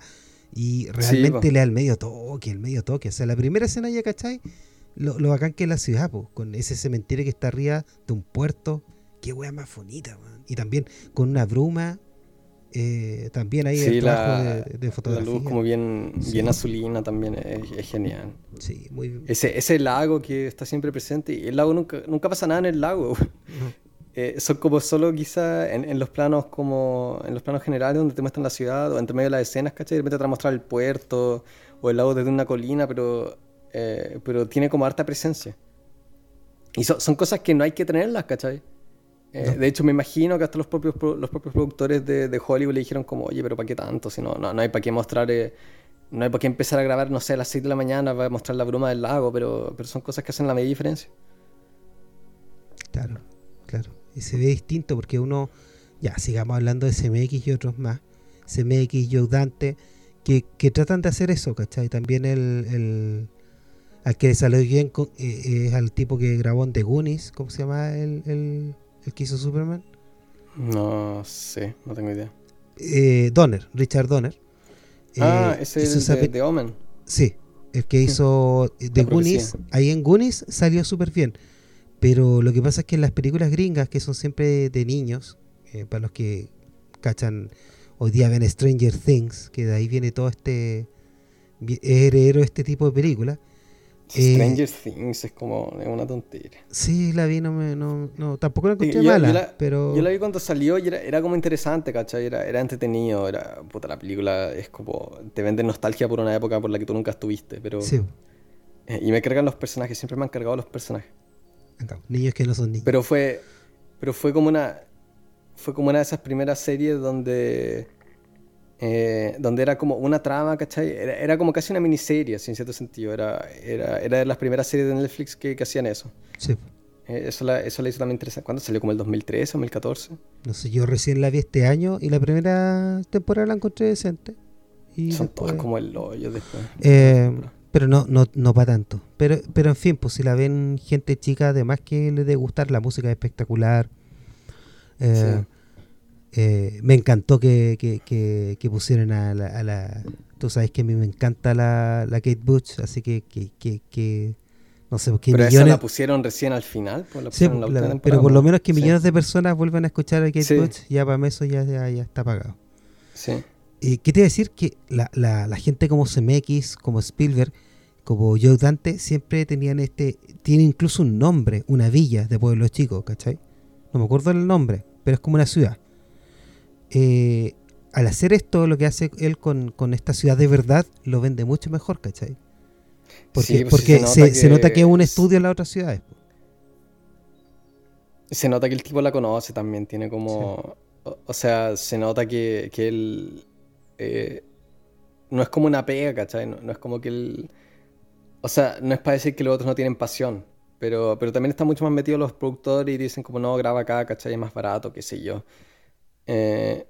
Y realmente le da el medio toque, el medio toque. O sea, la primera escena ya, ¿cachai? Lo, lo bacán que es la ciudad, pues, con ese cementerio que está arriba de un puerto. Qué wea más bonita, man. Y también con una bruma. Eh, también ahí el trabajo de, fotografía. La luz como bien, bien azulina también es, genial. Sí, muy bien. Ese, ese lago que está siempre presente. Y el lago nunca, nunca pasa nada en el lago. Eh, son como solo quizá en, los planos como en los planos generales donde te muestran la ciudad o entre medio de las escenas, ¿cachai? De repente te van a mostrar el puerto o el lago desde una colina, pero, eh, pero tiene como harta presencia. Y son cosas que no hay que tenerlas, ¿cachai? Eh, de hecho, me imagino que hasta los propios, los propios productores de, de, Hollywood le dijeron como, oye, pero ¿para qué tanto? Si no, no, hay para qué mostrar, no hay para qué empezar a grabar, no sé, a las 6 de la mañana para mostrar la bruma del lago, pero, pero son cosas que hacen la media diferencia. Claro, claro y se ve distinto porque uno, ya sigamos hablando de CMX y otros más, CMX y Dante, que, que tratan de hacer eso, ¿cachai? También el, el al que le salió bien eh, es al tipo que grabó en The Goonies, ¿cómo se llama el, el, el que hizo Superman? No sé, no tengo idea. Eh, Donner, Richard Donner. ah, eh, ese es de, Omen. Sí, el que hizo The Goonies, ahí en Goonies salió súper bien. Pero lo que pasa es que en las películas gringas, que son siempre de niños, eh, para los que cachan, hoy día ven Stranger Things, que de ahí viene todo este, es heredero de este tipo de películas. Eh, Stranger Things es como una tontería. Sí, la vi, no, me, no, no tampoco la encontré mala, yo la, pero... Yo la vi cuando salió y era, era como interesante, ¿cachai? Era, era entretenido, era... Puta, la película es como... Te vende nostalgia por una época por la que tú nunca estuviste, pero... Sí. Eh, y me cargan los personajes, siempre me han cargado los personajes. Niños que no son niños. Pero fue, pero fue como una, fue como una de esas primeras series donde, eh, donde era como una trama, ¿cachai? Era, como casi una miniserie, en cierto sentido. Era, era, era de las primeras series de Netflix que, hacían eso. Sí. Eh, eso, la, eso la hizo también interesante. ¿Cuándo salió? ¿Como el 2013 o 2014? No sé, yo recién la vi este año y la primera temporada la encontré decente. Y Son todas como el hoyo después. Eh, pero no, no, no para tanto. Pero, pero en fin, pues si la ven gente chica, además que les debe gustar, la música es espectacular. Eh, eh, me encantó que, que, que, pusieran a la, a la, Tú sabes que a mí me encanta la, la Kate Bush, así que, que, no sé, qué millones... Esa la pusieron recién al final. Pues sí, pero por lo menos que millones de personas vuelvan a escuchar a Kate Bush, ya para mí eso ya, ya, ya está pagado. Sí. ¿Qué te iba a decir? Que la, la, la gente como CMX, como Spielberg, como Joe Dante, siempre tenían este. Tiene incluso un nombre, una villa de pueblos chicos, ¿cachai? No me acuerdo el nombre, pero es como una ciudad. Eh, al hacer esto, lo que hace él con, esta ciudad de verdad, lo vende mucho mejor, ¿cachai? Porque, pues porque se, nota que, es un estudio en las otras ciudades. Se nota que el tipo la conoce también, tiene como. O, sea, se nota que, que él eh, no es como una pega, ¿cachai? No, es como que él... O sea, no es para decir que los otros no tienen pasión, pero, pero también están mucho más metidos los productores y dicen como no, graba acá, ¿cachai? Es más barato, qué sé yo. Eh,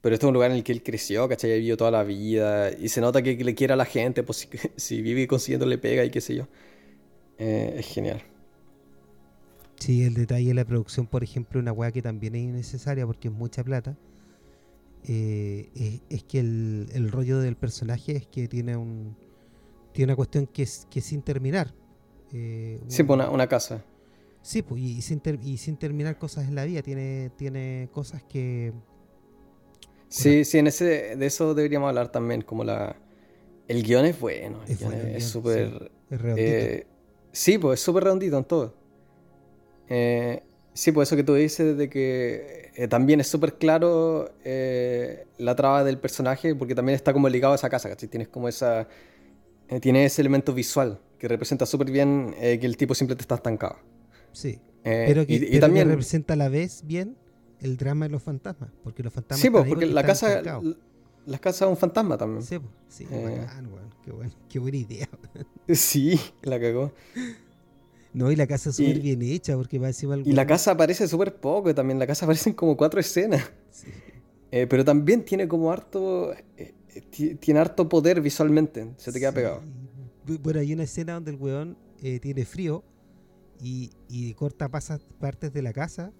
pero este es un lugar en el que él creció, ¿cachai? Ha vivido toda la vida y se nota que le quiere a la gente, pues si, vive consiguiendo le pega y qué sé yo. Eh, es genial. Sí, el detalle de la producción, por ejemplo, una weá que también es innecesaria porque es mucha plata eh, es, que el, rollo del personaje es que tiene un tiene una cuestión que es, que sin terminar. Eh, sí, pues una, casa. Sí, pues, y, sin y sin terminar cosas en la vida. Tiene, tiene cosas que. Sí, sí, en ese, de eso deberíamos hablar también. Como la. El guion es bueno. es súper. es redondito. Eh, sí, pues es súper redondito en todo. Eh, Sí, pues eso que tú dices de que eh, también es súper claro eh, la traba del personaje, porque también está como ligado a esa casa, ¿cachai? Tienes como esa. Eh, tiene ese elemento visual que representa súper bien que el tipo siempre te está estancado. Sí. pero que, y, también representa a la vez bien el drama de los fantasmas, porque los fantasmas. Sí, pues, porque la casa. La casa es un fantasma también. Sí, pues, sí, bacán, qué, qué buena idea. sí, la cagó. No, y la casa es súper bien hecha porque va encima Y la casa aparece súper poco también. La casa aparecen como cuatro escenas. Eh, pero también tiene como harto. Eh, tiene harto poder visualmente. Se te queda pegado. Bueno, hay una escena donde el weón eh, tiene frío y, y corta pasas partes de la casa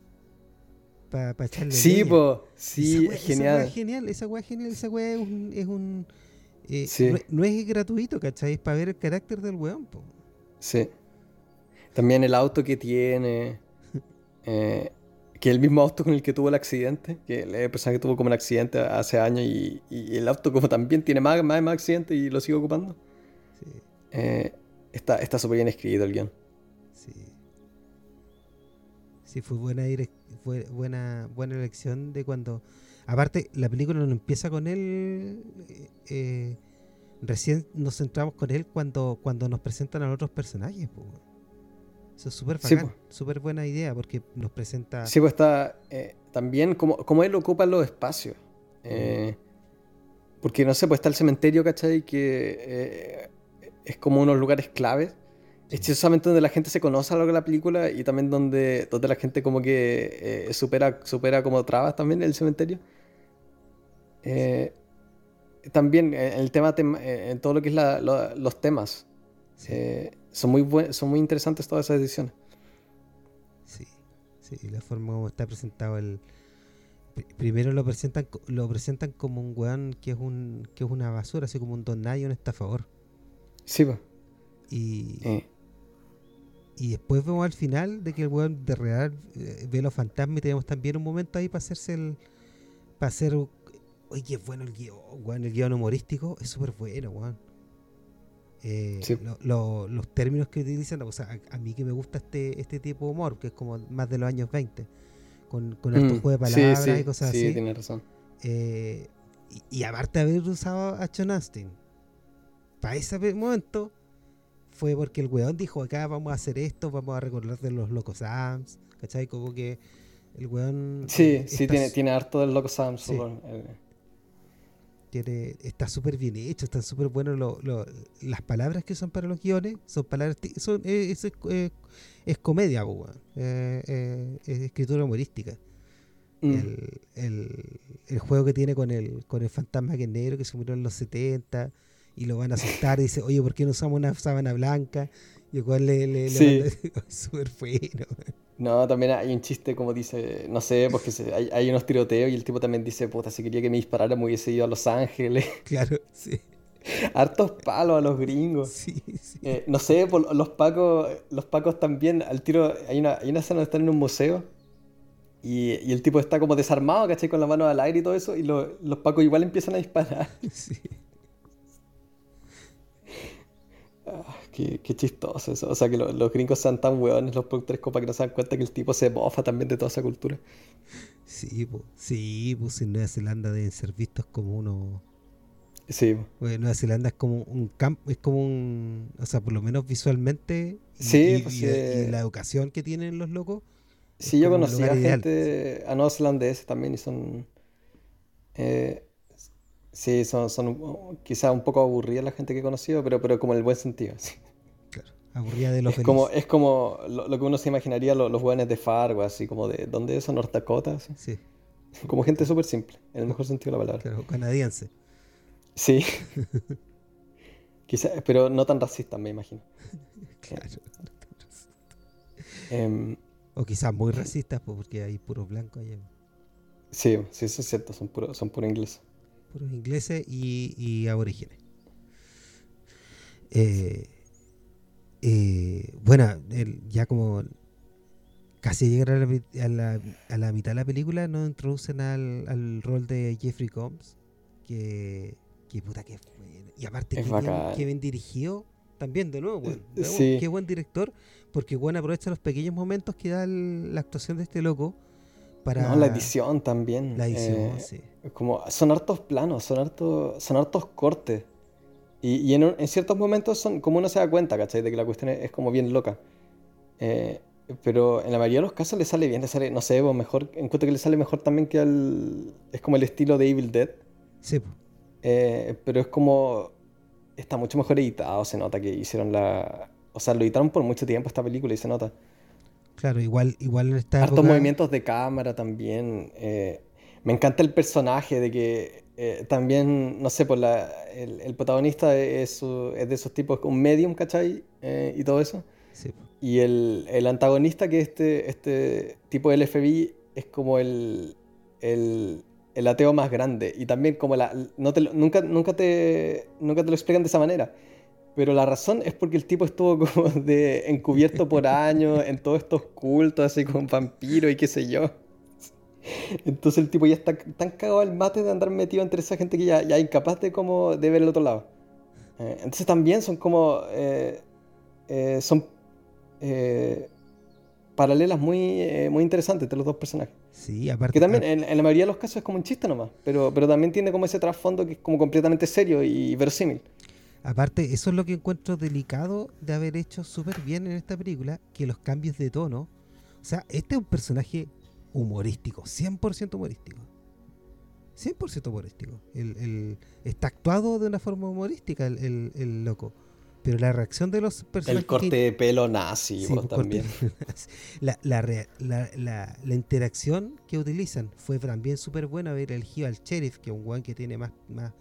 para echarle. Sí, po. Sí, es genial. Esa es genial. Esa weá es genial. Esa weá es un. Es un no, es gratuito, ¿cachai? Es para ver el carácter del weón, po. Sí. También el auto que tiene. Eh, que el mismo auto con el que tuvo el accidente. Que la persona que tuvo como un accidente hace años y, el auto como también tiene más, más, más accidentes y lo sigue ocupando. Sí. Eh, está súper bien escrito el guion. Sí. Sí, fue buena, fue buena, buena elección de cuando... Aparte, la película no empieza con él... Eh, recién nos centramos con él cuando, cuando nos presentan a los otros personajes. Pues. Eso es súper súper buena idea porque nos presenta... Sí, pues está eh, también como, como él ocupa los espacios. Eh, porque no sé, pues está el cementerio, ¿cachai? Que eh, es como unos lugares claves. Es precisamente donde la gente se conoce a lo largo de la película y también donde, donde la gente como que supera, supera como trabas también el cementerio. también el tema, en todo lo que es los temas. Sí son muy, son muy interesantes todas esas ediciones. Sí, sí, la forma como está presentado el... Primero lo presentan lo presentan como un weón que es un que es una basura, así como un don nadie, un estafador. Sí, pues. Y, y después vemos al final de que el weón de real eh, ve los fantasmas y tenemos también un momento ahí para hacerse el. para hacer. Oye, qué bueno el guion, weón. El guion humorístico es súper bueno, weón. Eh, los términos que utilizan, o sea, a, mí que me gusta este, este tipo de humor, que es como más de los años 20, con, con mm, juegos de palabras y cosas así. Sí, tiene razón. Eh, y, y, aparte de haber usado a John Astin, para ese momento fue porque el weón dijo acá vamos a hacer esto, vamos a recordar de los Locos Sams, ¿cachai? Como que el weón... Sí, eh, sí, tiene, tiene harto del Locos Sams. Tiene, está súper bien hecho, están súper buenos las palabras que son para los guiones, son palabras, son, eh, es, eh, es, comedia, weón. es escritura humorística. Mm. El, el, el, juego que tiene con el, con el fantasma que es negro que se murió en los 70 y lo van a asustar y dice, oye, ¿por qué no usamos una sábana blanca? Y el cual le, le, sí. súper bueno. No, también hay un chiste como dice, no sé, porque hay, hay, unos tiroteos y el tipo también dice, puta, si quería que me disparara me hubiese ido a Los Ángeles. Claro, sí. Hartos palos a los gringos. Sí, sí. Eh, no sé, los pacos, los pacos también, al tiro, hay una, hay una escena donde están en un museo y, y, el tipo está como desarmado, ¿cachai? Con la mano al aire y todo eso, y lo, los pacos igual empiezan a disparar. Sí. Ah, qué, chistoso eso. O sea, que los gringos sean tan hueones los productores como para que no se dan cuenta que el tipo se mofa también de toda esa cultura. Sí, pues, sí, pues en Nueva Zelanda deben ser vistos como uno. Sí. Pues Nueva Zelanda es como un campo, es como un. O sea, por lo menos visualmente. Sí, y, pues, y, la educación que tienen los locos. Sí, yo conocí a gente, a neozelandeses también y son. Eh, Sí, son, son quizás un poco aburridas la gente que he conocido, pero, pero como en el buen sentido. Sí. Claro, aburrida de los es como Es como lo, que uno se imaginaría los, los buenos de Fargo, así como de, ¿dónde eso? North Dakota. Sí. Como gente súper simple, en el mejor sentido de la palabra. Claro, canadiense. Sí. quizás, pero no tan racista, me imagino. claro. Eh, o quizás muy racistas, porque hay puros blancos allá. Sí, sí, eso es cierto, son puros son puro ingleses puros ingleses y, aborígenes. Eh, eh, bueno, ya como casi llegar a la, mitad de la película, nos introducen al, rol de Jeffrey Combs, que, que puta que Y aparte, que bien, dirigido también, de nuevo, bueno, Qué buen director, porque bueno, aprovecha los pequeños momentos que da la actuación de este loco no, la edición también. La edición, eh, sí. Como, son hartos planos, son hartos, son hartos cortes. Y, en, ciertos momentos son como uno se da cuenta, ¿cachai? De que la cuestión es, como bien loca. Eh, pero en la mayoría de los casos le sale bien, le sale, no sé, mejor, encuentro que le sale mejor también que al... Es como el estilo de Evil Dead. Sí. Eh, pero es como... Está mucho mejor editado, se nota que hicieron la... O sea, lo editaron por mucho tiempo esta película y se nota. Claro, igual, igual en esta Hartos movimientos de cámara también. Eh, me encanta el personaje de que eh, también, no sé, pues la, el, protagonista es, es, de esos tipos, un medium, ¿cachai? Eh, y todo eso. Sí. Y el, el, antagonista, que este, este tipo del FBI, es como el, el, el ateo más grande. Y también como la... No te, nunca, nunca, te, nunca te lo explican de esa manera. Pero la razón es porque el tipo estuvo como de encubierto por años en todos estos cultos, así con vampiros y qué sé yo. Entonces el tipo ya está tan cagado al mate de andar metido entre esa gente que ya, ya incapaz de, como, de ver el otro lado. Eh, entonces también son como... Eh, eh, son paralelas muy, muy interesantes entre los dos personajes. Sí, aparte... Que también en, en, la mayoría de los casos es como un chiste nomás, pero, pero también tiene como ese trasfondo que es como completamente serio y verosímil. Aparte, eso es lo que encuentro delicado de haber hecho súper bien en esta película, que los cambios de tono. O sea, este es un personaje humorístico, 100% humorístico. 100% humorístico. El, está actuado de una forma humorística el, loco. Pero la reacción de los personajes... El corte de pelo nazi, pues, también. la, la, interacción que utilizan fue también súper buena ver elegido al sheriff, que es un guan que tiene más, más,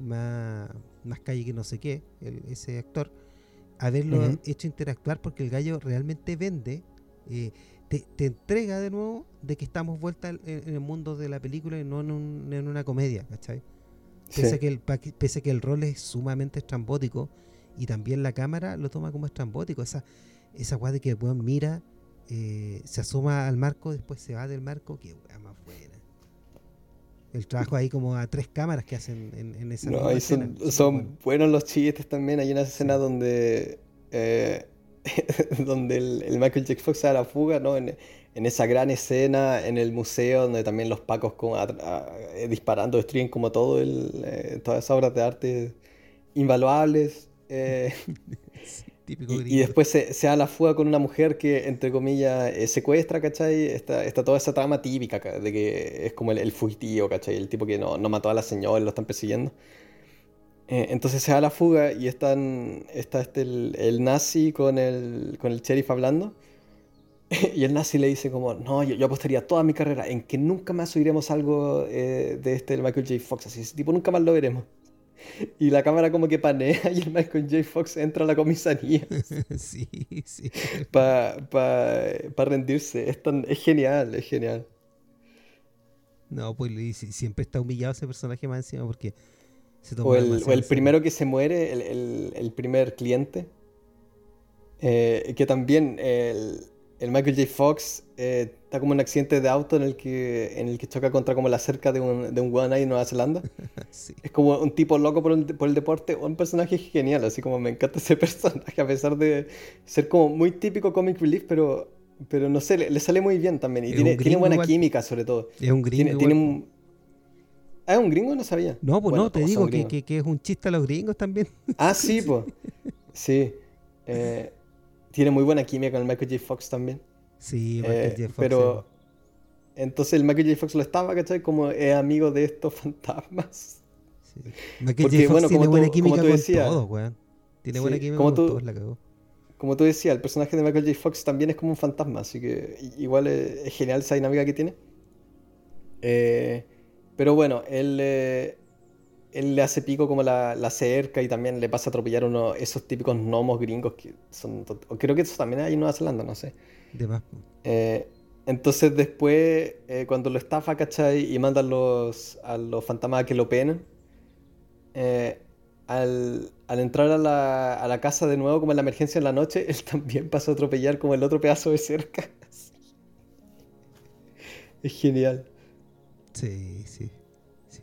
más, más calle que no sé qué, ese actor, haberlo hecho interactuar porque el gallo realmente vende, eh, te, entrega de nuevo de que estamos vuelta en, el mundo de la película y no en, una comedia, ¿cachai? Pese, a que el, pese que el rol es sumamente estrambótico y también la cámara lo toma como estrambótico. Esa, esa weá de que el weón mira, eh, se asoma al marco, después se va del marco, que weá más buena. El trabajo ahí como a tres cámaras que hacen en, esa no, son, son buenos los chistes también. Hay una escena donde eh, donde el, Michael J. Fox se da la fuga, ¿no? En, esa gran escena en el museo donde también los pacos eh, disparando destruyen como todo el, eh, todas esas obras de arte invaluables. y, después se, se, da la fuga con una mujer que, entre comillas, secuestra, ¿cachai? Está, está, toda esa trama típica de que es como el, el fugitivo, ¿cachai? El tipo que no, no mató a la señora, lo están persiguiendo. Eh, entonces se da la fuga y están, está este, el, nazi con el, con el sheriff hablando. y el nazi le dice como, no, yo, apostaría toda mi carrera en que nunca más oiremos algo eh, de este el Michael J. Fox. Así, ese tipo nunca más lo veremos. Y la cámara como que panea y el Michael J. Fox entra a la comisaría. sí, sí. Para rendirse. Es, es genial, es genial. No, pues siempre está humillado ese personaje más encima porque o el, primero que se muere, el, primer cliente. Eh, que también el, Michael J. Fox eh, está como en un accidente de auto en el que, en el que choca contra como la cerca de un, de un guana en Nueva Zelanda. Es como un tipo loco por el, por el deporte, un personaje genial, así como me encanta ese personaje, a pesar de ser como muy típico comic relief, pero, pero no sé, le, sale muy bien también. Y tiene, tiene, buena química sobre todo. Es un gringo. tiene un, Ah, ¿es un gringo? No sabía. No, pues no, te digo que, que, es un chiste a los gringos también. Ah, sí, pues. Sí. Eh, tiene muy buena química con el Michael J. Fox también. Sí, Michael eh, J. Fox. Pero. Entonces el Michael J. Fox lo estaba, ¿cachai? Como es amigo de estos fantasmas. Sí. Michael J. Fox tiene buena química con todos, weón. Tiene buena química con todos, la cagó. Como tú decías, el personaje de Michael J. Fox también es como un fantasma, así que igual es, es genial esa dinámica que tiene. Eh, pero bueno, él, él le hace pico como la, la, cerca y también le pasa a atropellar uno esos típicos gnomos gringos que son. Creo que eso también hay en Nueva Zelanda, no sé. De más. Eh, entonces después, eh, cuando lo estafa, ¿cachai? Y manda a los, a los fantasmas a que lo penen. Eh, al, al, entrar a la, a la, casa de nuevo, como en la emergencia en la noche, él también pasa a atropellar como el otro pedazo de cerca. es genial. Sí, sí, sí.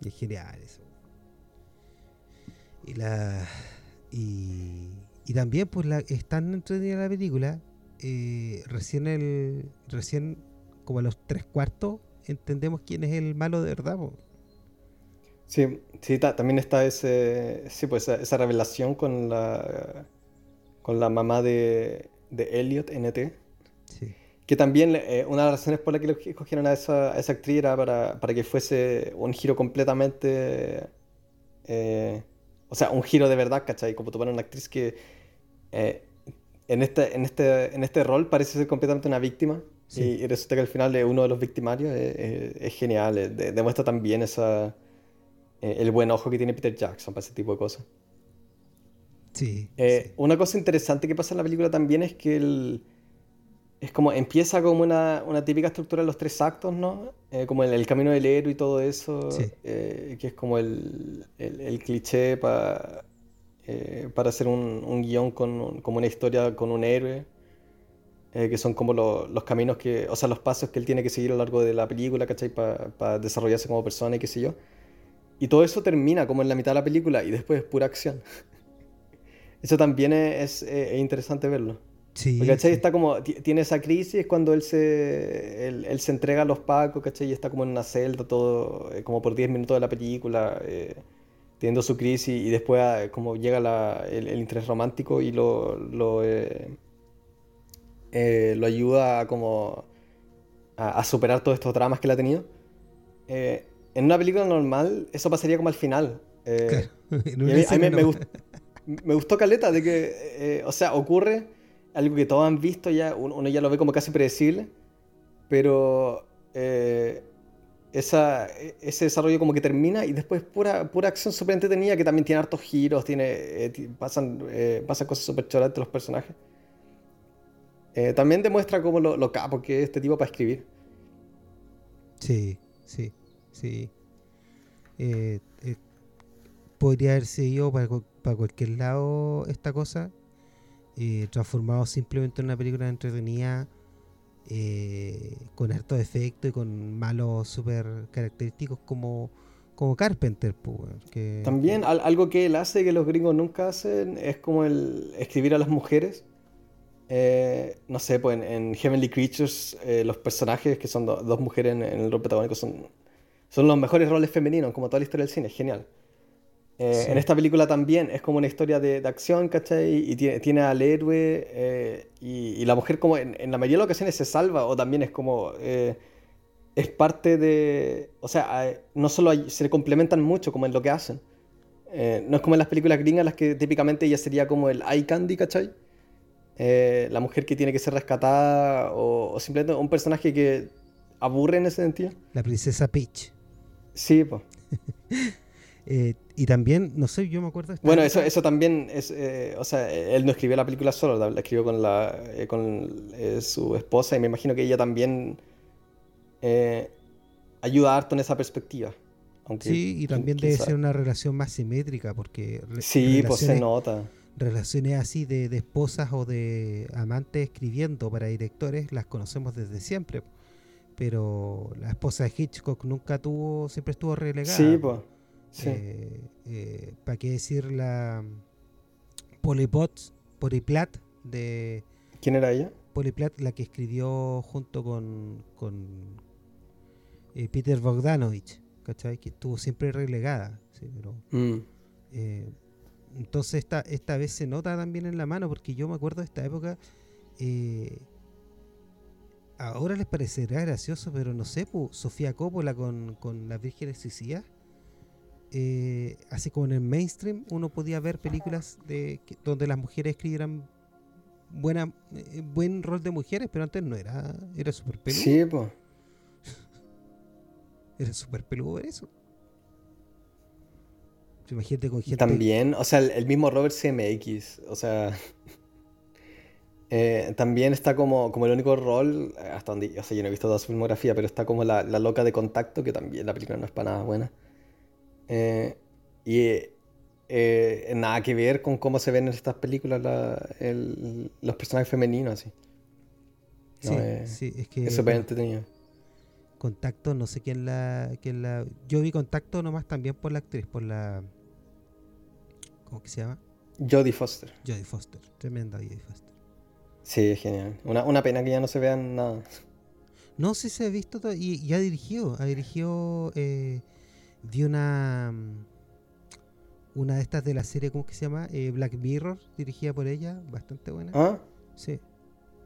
Y es genial eso. Y la. Y, y también, pues, la, es tan entretenida la película. Eh, recién el. Recién, como a los tres cuartos, entendemos quién es el malo de verdad. Sí, sí, también está ese. Sí, pues esa, revelación con la. Con la mamá de, de Elliot, NT. Sí. Que también eh, una de las razones por las que escogieron a esa, esa actriz era para, para, que fuese un giro completamente. Eh, o sea, un giro de verdad, ¿cachai? Como tomar una actriz que eh, en, este, en, este, en este rol parece ser completamente una víctima. Y, resulta que al final es uno de los victimarios. es genial. demuestra también esa, el buen ojo que tiene Peter Jackson para ese tipo de cosas. sí. Una cosa interesante que pasa en la película también es que el es como, empieza como una, una, típica estructura de los tres actos, ¿no? Eh, como el, el, camino del héroe y todo eso, eh, que es como el, el, cliché para eh, para hacer un, un guion con como una historia con un héroe, que son como los caminos que, o sea, los pasos que él tiene que seguir a lo largo de la película, ¿cachai? Para desarrollarse como persona y qué sé yo. Y todo eso termina como en la mitad de la película y después es pura acción. eso también es, es interesante verlo. Sí, Está como, tiene esa crisis cuando él se, él, se entrega a los pacos, ¿cachai? Y está como en una celda todo, eh, como por 10 minutos de la película, eh, teniendo su crisis y después ah, como llega el, interés romántico y lo, lo, eh, lo ayuda a, como a, superar todos estos dramas que él ha tenido. en una película normal eso pasaría como al final. a mí, me, gustó, me, gustó Caleta de que, o sea, ocurre algo que todos han visto ya, uno ya lo ve como casi predecible, pero eh, esa, ese desarrollo como que termina y después pura, pura acción súper entretenida que también tiene hartos giros, tiene, eh, pasan, eh, pasan cosas súper choras entre los personajes. también demuestra como lo, lo, capo que es este tipo para escribir. Sí, sí, sí podría haber seguido para, para cualquier lado esta cosa, eh, transformado simplemente en una película entretenida eh, con harto efecto y con malos super característicos como, como Carpenter. que, También algo que él hace que los gringos nunca hacen es como el escribir a las mujeres. Eh, no sé, pues en, Heavenly Creatures los personajes que son dos mujeres en, el rol protagónico son, son los mejores roles femeninos como toda la historia del cine, es genial. Eh, en esta película también es como una historia de, acción, ¿cachai? Y tiene, tiene al héroe eh, y, la mujer como en, la mayoría de las ocasiones se salva o también es como... Eh, es parte de... O sea, no solo se complementan mucho como en lo que hacen. no es como en las películas gringas las que típicamente ella sería como el eye candy, ¿cachai? la mujer que tiene que ser rescatada o, o simplemente un personaje que aburre en ese sentido. La princesa Peach. Sí, pues. Eh, y también, no sé, yo me acuerdo... Bueno, eso, eso también es... Eh, o sea, él no escribió la película solo, la, escribió con, la, eh, con su esposa y me imagino que ella también ayuda harto en esa perspectiva. sí, y también debe ser una relación más simétrica porque... Sí, pues se nota. Relaciones así de, de esposas o de amantes escribiendo para directores las conocemos desde siempre pero la esposa de Hitchcock nunca tuvo, siempre estuvo relegada. Sí, pues. Eh, eh, ¿Para qué decir la Polipot, Poliplat de... ¿Quién era ella? Poliplat, la que escribió junto con, con eh, Peter Bogdanovich, ¿cachai? Que estuvo siempre relegada. Mm. entonces esta, esta vez se nota también en la mano, porque yo me acuerdo de esta época... ahora les parecerá gracioso, pero no sé, Sofía Coppola con, con las vírgenes suicidas eh, así como en el mainstream, uno podía ver películas de donde las mujeres escribieran buena, eh, buen rol de mujeres, pero antes no era, era súper peludo. Sí, pues. era súper peludo ver eso. Imagínate con gente. También, o sea, el, mismo Robert CMX, o sea. Eh, también está como, como el único rol, hasta donde, o sea, yo no he visto toda su filmografía, pero está como la, la loca de contacto, que también la película no es para nada buena. Eh, y eh, nada que ver con cómo se ven en estas películas los personajes femeninos, así. sí, es que. Es súper entretenido. Contacto, no sé quién la, quién la. Yo vi contacto nomás también por la actriz, por la. ¿Cómo que se llama? Jodie Foster. Jodie Foster, tremenda Jodie Foster. Sí, es genial. Una, pena que ya no se vean nada. No, sí se ha visto y, y ha dirigido. Ha dirigido eh, vi una mm, una de estas de la serie, ¿cómo que se llama? Eh, Black Mirror, dirigida por ella, bastante buena. ¿Ah? Sí.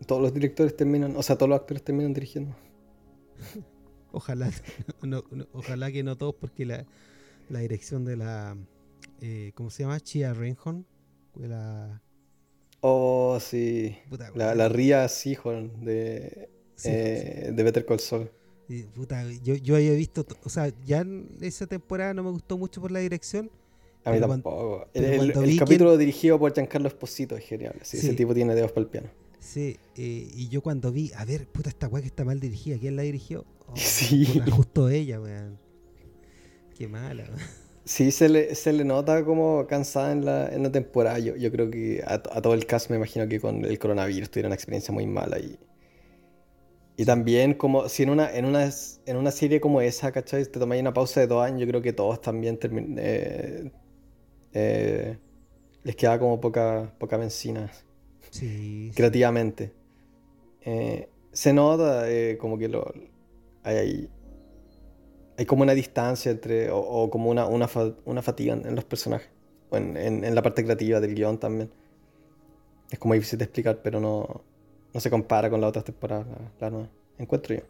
Todos los directores terminan, o sea, todos los actores terminan dirigiendo. ojalá, ojalá que no todos, porque la, la dirección de la, eh, ¿cómo se llama? Chia Reinhorn, la... Oh, sí. la, la Ria Sihorn de, eh, de Better Call Saul yo, yo había visto, o sea, ya en esa temporada no me gustó mucho por la dirección. A mí tampoco. el, capítulo dirigido por Giancarlo Esposito es genial. Ese tipo tiene dedos para el piano. Sí, eh, y yo cuando vi, a ver, puta, esta weá que está mal dirigida, ¿quién la dirigió? Oh, sí. justo ella, weón. Qué mala, weón. Sí, se le, se le nota como cansada en la, en la temporada. Yo, yo creo que a, a, todo el cast me imagino que con el coronavirus tuvieron una experiencia muy mala y y también, como si en una, en una, en una serie como esa, ¿cachai? Te tomáis una pausa de dos años, yo creo que todos también eh, eh, les queda como poca, poca benzina. Sí. Creativamente. Eh, se nota como que lo, hay, hay, como una distancia entre, o, como una, una, una, fatiga en, los personajes, o en, en, la parte creativa del guion también. Es como difícil de explicar, pero no, no se compara con las otras temporadas, la, nueva. Encuentro yo.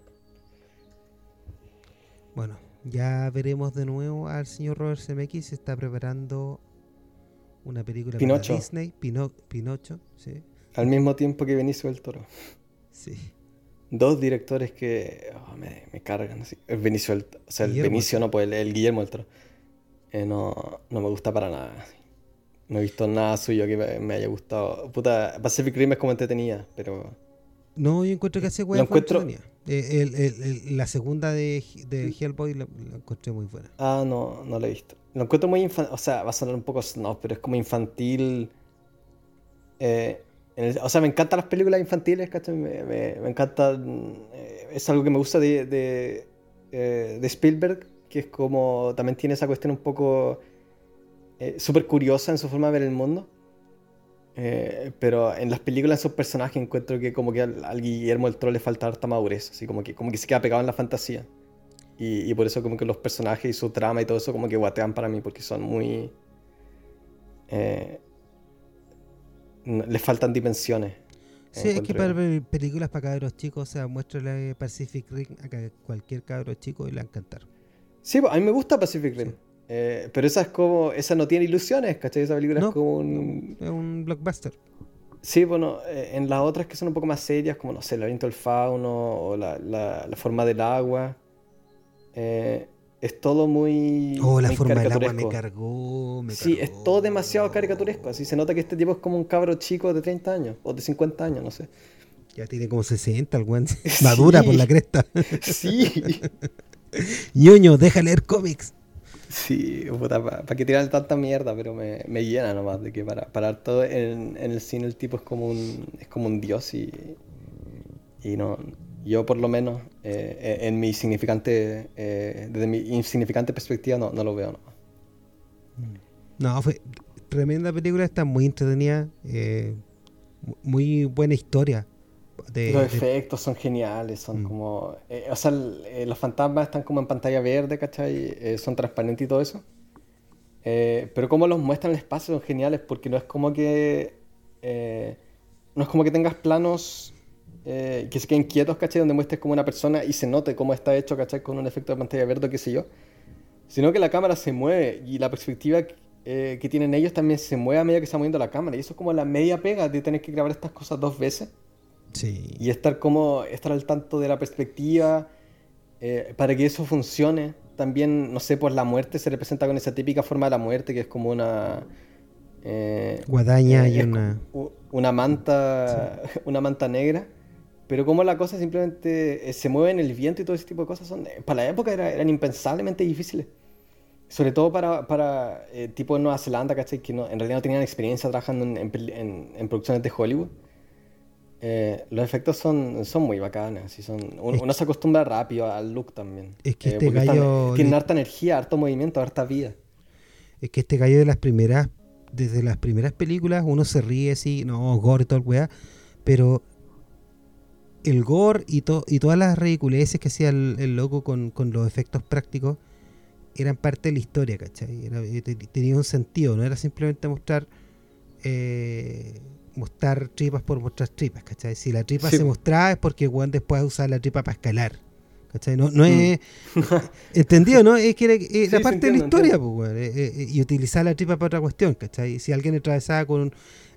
Bueno, ya veremos de nuevo al señor Robert Zemeckis. Se está preparando una película Pinocho. para Disney, Pinocho, sí. Al mismo tiempo que Benicio del Toro. Sí. Dos directores que oh, me, me, cargan. Así. El Benicio, el, o sea, el Benicio no, pues el, Guillermo del Toro. Eh, no, no me gusta para nada. No he visto nada suyo que me, haya gustado. Puta, Pacific Rim es como entretenida, pero. No, yo encuentro que hace hueá encuentro... Eh, la segunda de, de Hellboy la, encontré muy buena. Ah, no, no la he visto. lo encuentro muy infantil, o sea, va a sonar un poco no, pero es como infantil. Eh, o sea, me encantan las películas infantiles, ¿cachai? Me, me, me encanta, eh, es algo que me gusta de, de, eh, de, Spielberg, que es como, también tiene esa cuestión un poco súper curiosa en su forma de ver el mundo. pero en las películas, en sus personajes, encuentro que como que al, Guillermo del Toro le falta harta madurez, así como que, como que se queda pegado en la fantasía. Y, por eso como que los personajes y su trama y todo eso como que guatean para mí porque son muy... Eh, les faltan dimensiones. Sí, es que para películas para cabros chicos, o sea, muéstrale Pacific Rim a cualquier cabro chico y le va a encantar. Sí, a mí me gusta Pacific Rim. Eh, pero esa es como, esa no tiene ilusiones, ¿cachai? Esa película es como un... Es un blockbuster. Sí, bueno, eh, en las otras que son un poco más serias, como, no sé, el laberinto del fauno o la, la, la forma del agua, eh, es todo muy. Oh, la forma del agua me cargó. sí, es todo demasiado caricaturesco. Así se nota que este tipo es como un cabro chico de 30 años o de 50 años, no sé. Ya tiene como 60 el weón. Madura por la cresta. sí. Ñoño, deja leer cómics. Sí, puta, para que tirar tanta mierda, pero me, me, llena nomás de que para, para todo en, en, el cine el tipo es como un, es como un dios y, y no, yo por lo menos, eh, en mi significante, eh, desde mi insignificante perspectiva, no, no lo veo. No. no, fue tremenda película, está muy entretenida, eh, muy buena historia. Los efectos son geniales, son mm. como... o sea, los fantasmas están como en pantalla verde, ¿cachai? son transparentes y todo eso. pero como los muestran el espacio son geniales porque no es como que... no es como que tengas planos eh, que se queden quietos, ¿cachai? Donde muestres como una persona y se note cómo está hecho, ¿cachai? Con un efecto de pantalla verde, qué sé yo. Sino que la cámara se mueve y la perspectiva eh, que tienen ellos también se mueve a medida que va moviendo la cámara. Y eso es como la media pega de tener que grabar estas cosas dos veces. Sí. Y estar como, estar al tanto de la perspectiva eh, para que eso funcione. También, no sé, pues la muerte se representa con esa típica forma de la muerte que es como una... Guadaña y una... Una manta, una manta negra pero como la cosa simplemente eh, se mueve en el viento y todo ese tipo de cosas, son, eh, para la época eran impensablemente difíciles. Sobre todo para, para eh, tipo de Nueva Zelanda, ¿cachai? Que no, en realidad no tenían experiencia trabajando en, en, producciones de Hollywood. Los efectos son, son muy bacanas. Y son, uno, se acostumbra rápido al look también. Es que este gallo... tiene harta energía, harto movimiento, harta vida. Es que este gallo de las primeras, desde las primeras películas, uno se ríe así, no, gore y todo el weá, pero el gore y, y todas las ridiculeces que hacía el, loco con, los efectos prácticos eran parte de la historia, ¿cachai? Eh, tenía un sentido, no era simplemente mostrar eh, mostrar tripas por mostrar tripas, ¿cachai? Si la tripa se mostraba es porque Juan después usar la tripa para escalar. ¿Cachai? No, no es. ¿Entendido, no? Es que era, parte de la historia, pues, eh, y utilizar la tripa para otra cuestión, ¿cachai? Si alguien atravesaba con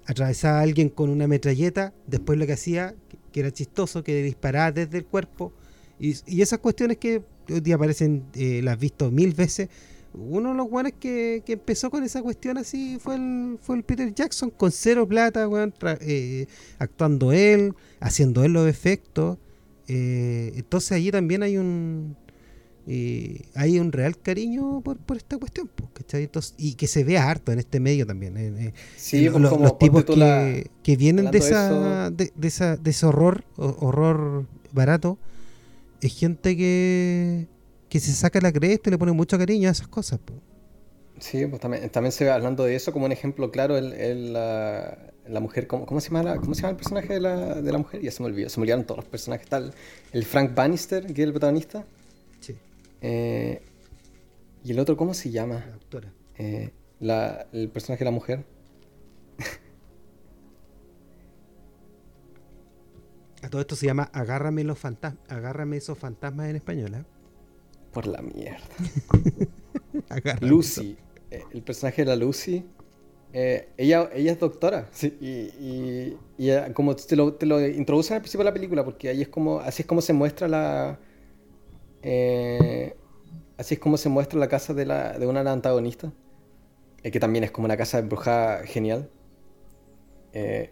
atravesaba a alguien con una metralleta, después lo que hacía, que era chistoso, que disparaba desde el cuerpo. Y, esas cuestiones que hoy día aparecen, eh, las has visto mil veces. Uno de los buenos que, que, empezó con esa cuestión así fue el, fue el Peter Jackson, con cero plata, eh, actuando él, haciendo él los efectos. Eh, entonces allí también hay un, y hay un real cariño por, por esta cuestión, ¿cachai? y que se vea harto en este medio también. Eh, sí, pues, los, tipos que, que, vienen de esa, de, esa, de ese horror, horror barato, es gente que, que se saca la cresta y le pone mucho cariño a esas cosas. Sí, pues también, también se ve hablando de eso como un ejemplo claro el, la, la, mujer, ¿cómo, ¿cómo, se llama ¿cómo se llama el personaje de la, de la mujer? Ya se me olvidó, se me olvidaron todos los personajes. Tal, el Frank Bannister, que es el protagonista. Eh, ¿Y el otro cómo se llama? La doctora. Eh, el personaje de la mujer. A todo esto se llama Agárrame los fantasmas. Agárrame esos fantasmas en español, ¿eh? Por la mierda. Lucy. Eh, el personaje de la Lucy. ella, ella es doctora. y, como te lo, te lo introducen al principio de la película, porque ahí es como, así es como se muestra la, eh, así es como se muestra la casa de, la, de una antagonista, eh, que también es como una casa embrujada genial. Eh,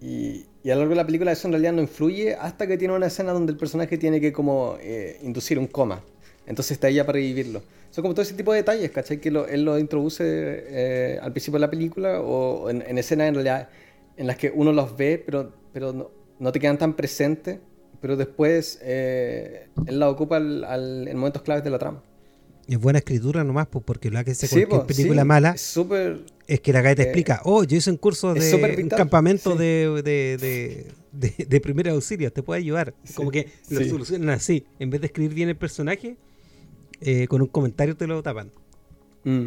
y, y, a lo largo de la película eso en realidad no influye hasta que tiene una escena donde el personaje tiene que como inducir un coma. Entonces está ella para revivirlo. son como todo ese tipo de detalles, ¿cachai? Que él lo introduce eh, al principio de la película o en, escenas en realidad en las que uno los ve, pero, pero no, te quedan tan presentes, pero después eh, él la ocupa en momentos claves de la trama. Es buena escritura nomás, pues, porque la que se cualquier película mala es, es que la que te eh, explica, oh, yo hice un curso de un campamento de, de, de, de, primer auxilio, te puede ayudar. Como que lo solucionan así. En vez de escribir bien el personaje, eh, con un comentario te lo tapan. Mm.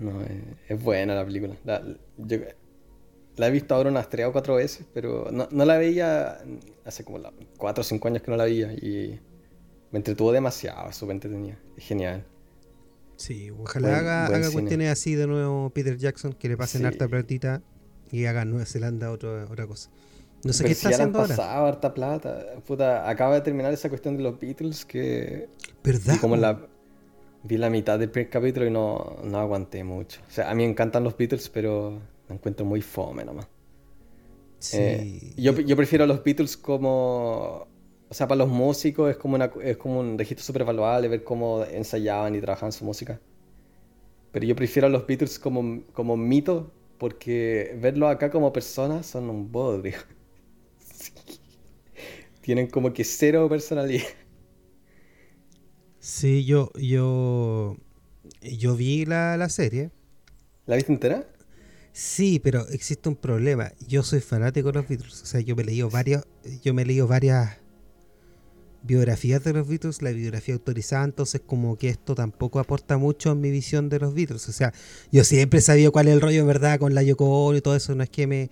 No, es, buena la película. La, he visto ahora unas tres o cuatro veces, pero no, no la veía hace como cuatro o cinco años que no la veía y me entretuvo demasiado, súper entretenida. Es genial. Sí, ojalá haga, haga cuestiones así de nuevo Peter Jackson, que le pasen harta platita y haga Nueva Zelanda otra, otra cosa. No sé qué está haciendo ahora. pasado harta plata. Puta, acaba de terminar esa cuestión de los Beatles que... ¿Verdad? como la... Vi la mitad del primer capítulo y no, no aguanté mucho. O sea, a mí me encantan los Beatles, pero me encuentro muy fome nomás. Sí. Eh, yo, yo prefiero los Beatles como o sea, para los músicos es como, una, es como un registro súper valuable ver cómo ensayaban y trabajaban su música. Pero yo prefiero a los Beatles como, como mito, porque verlos acá como personas son un bodrio. Tienen como que cero personalidad. Sí, yo, yo, yo vi la, la serie. ¿La viste entera? Sí, pero existe un problema. Yo soy fanático de los Beatles. O sea, yo me he leído varios, yo me he leído varias biografías de los Beatles, la biografía autorizada, entonces como que esto tampoco aporta mucho en mi visión de los Beatles. O sea, yo siempre he sabido cuál es el rollo en verdad con la Yoko Ono y todo eso, no es que me...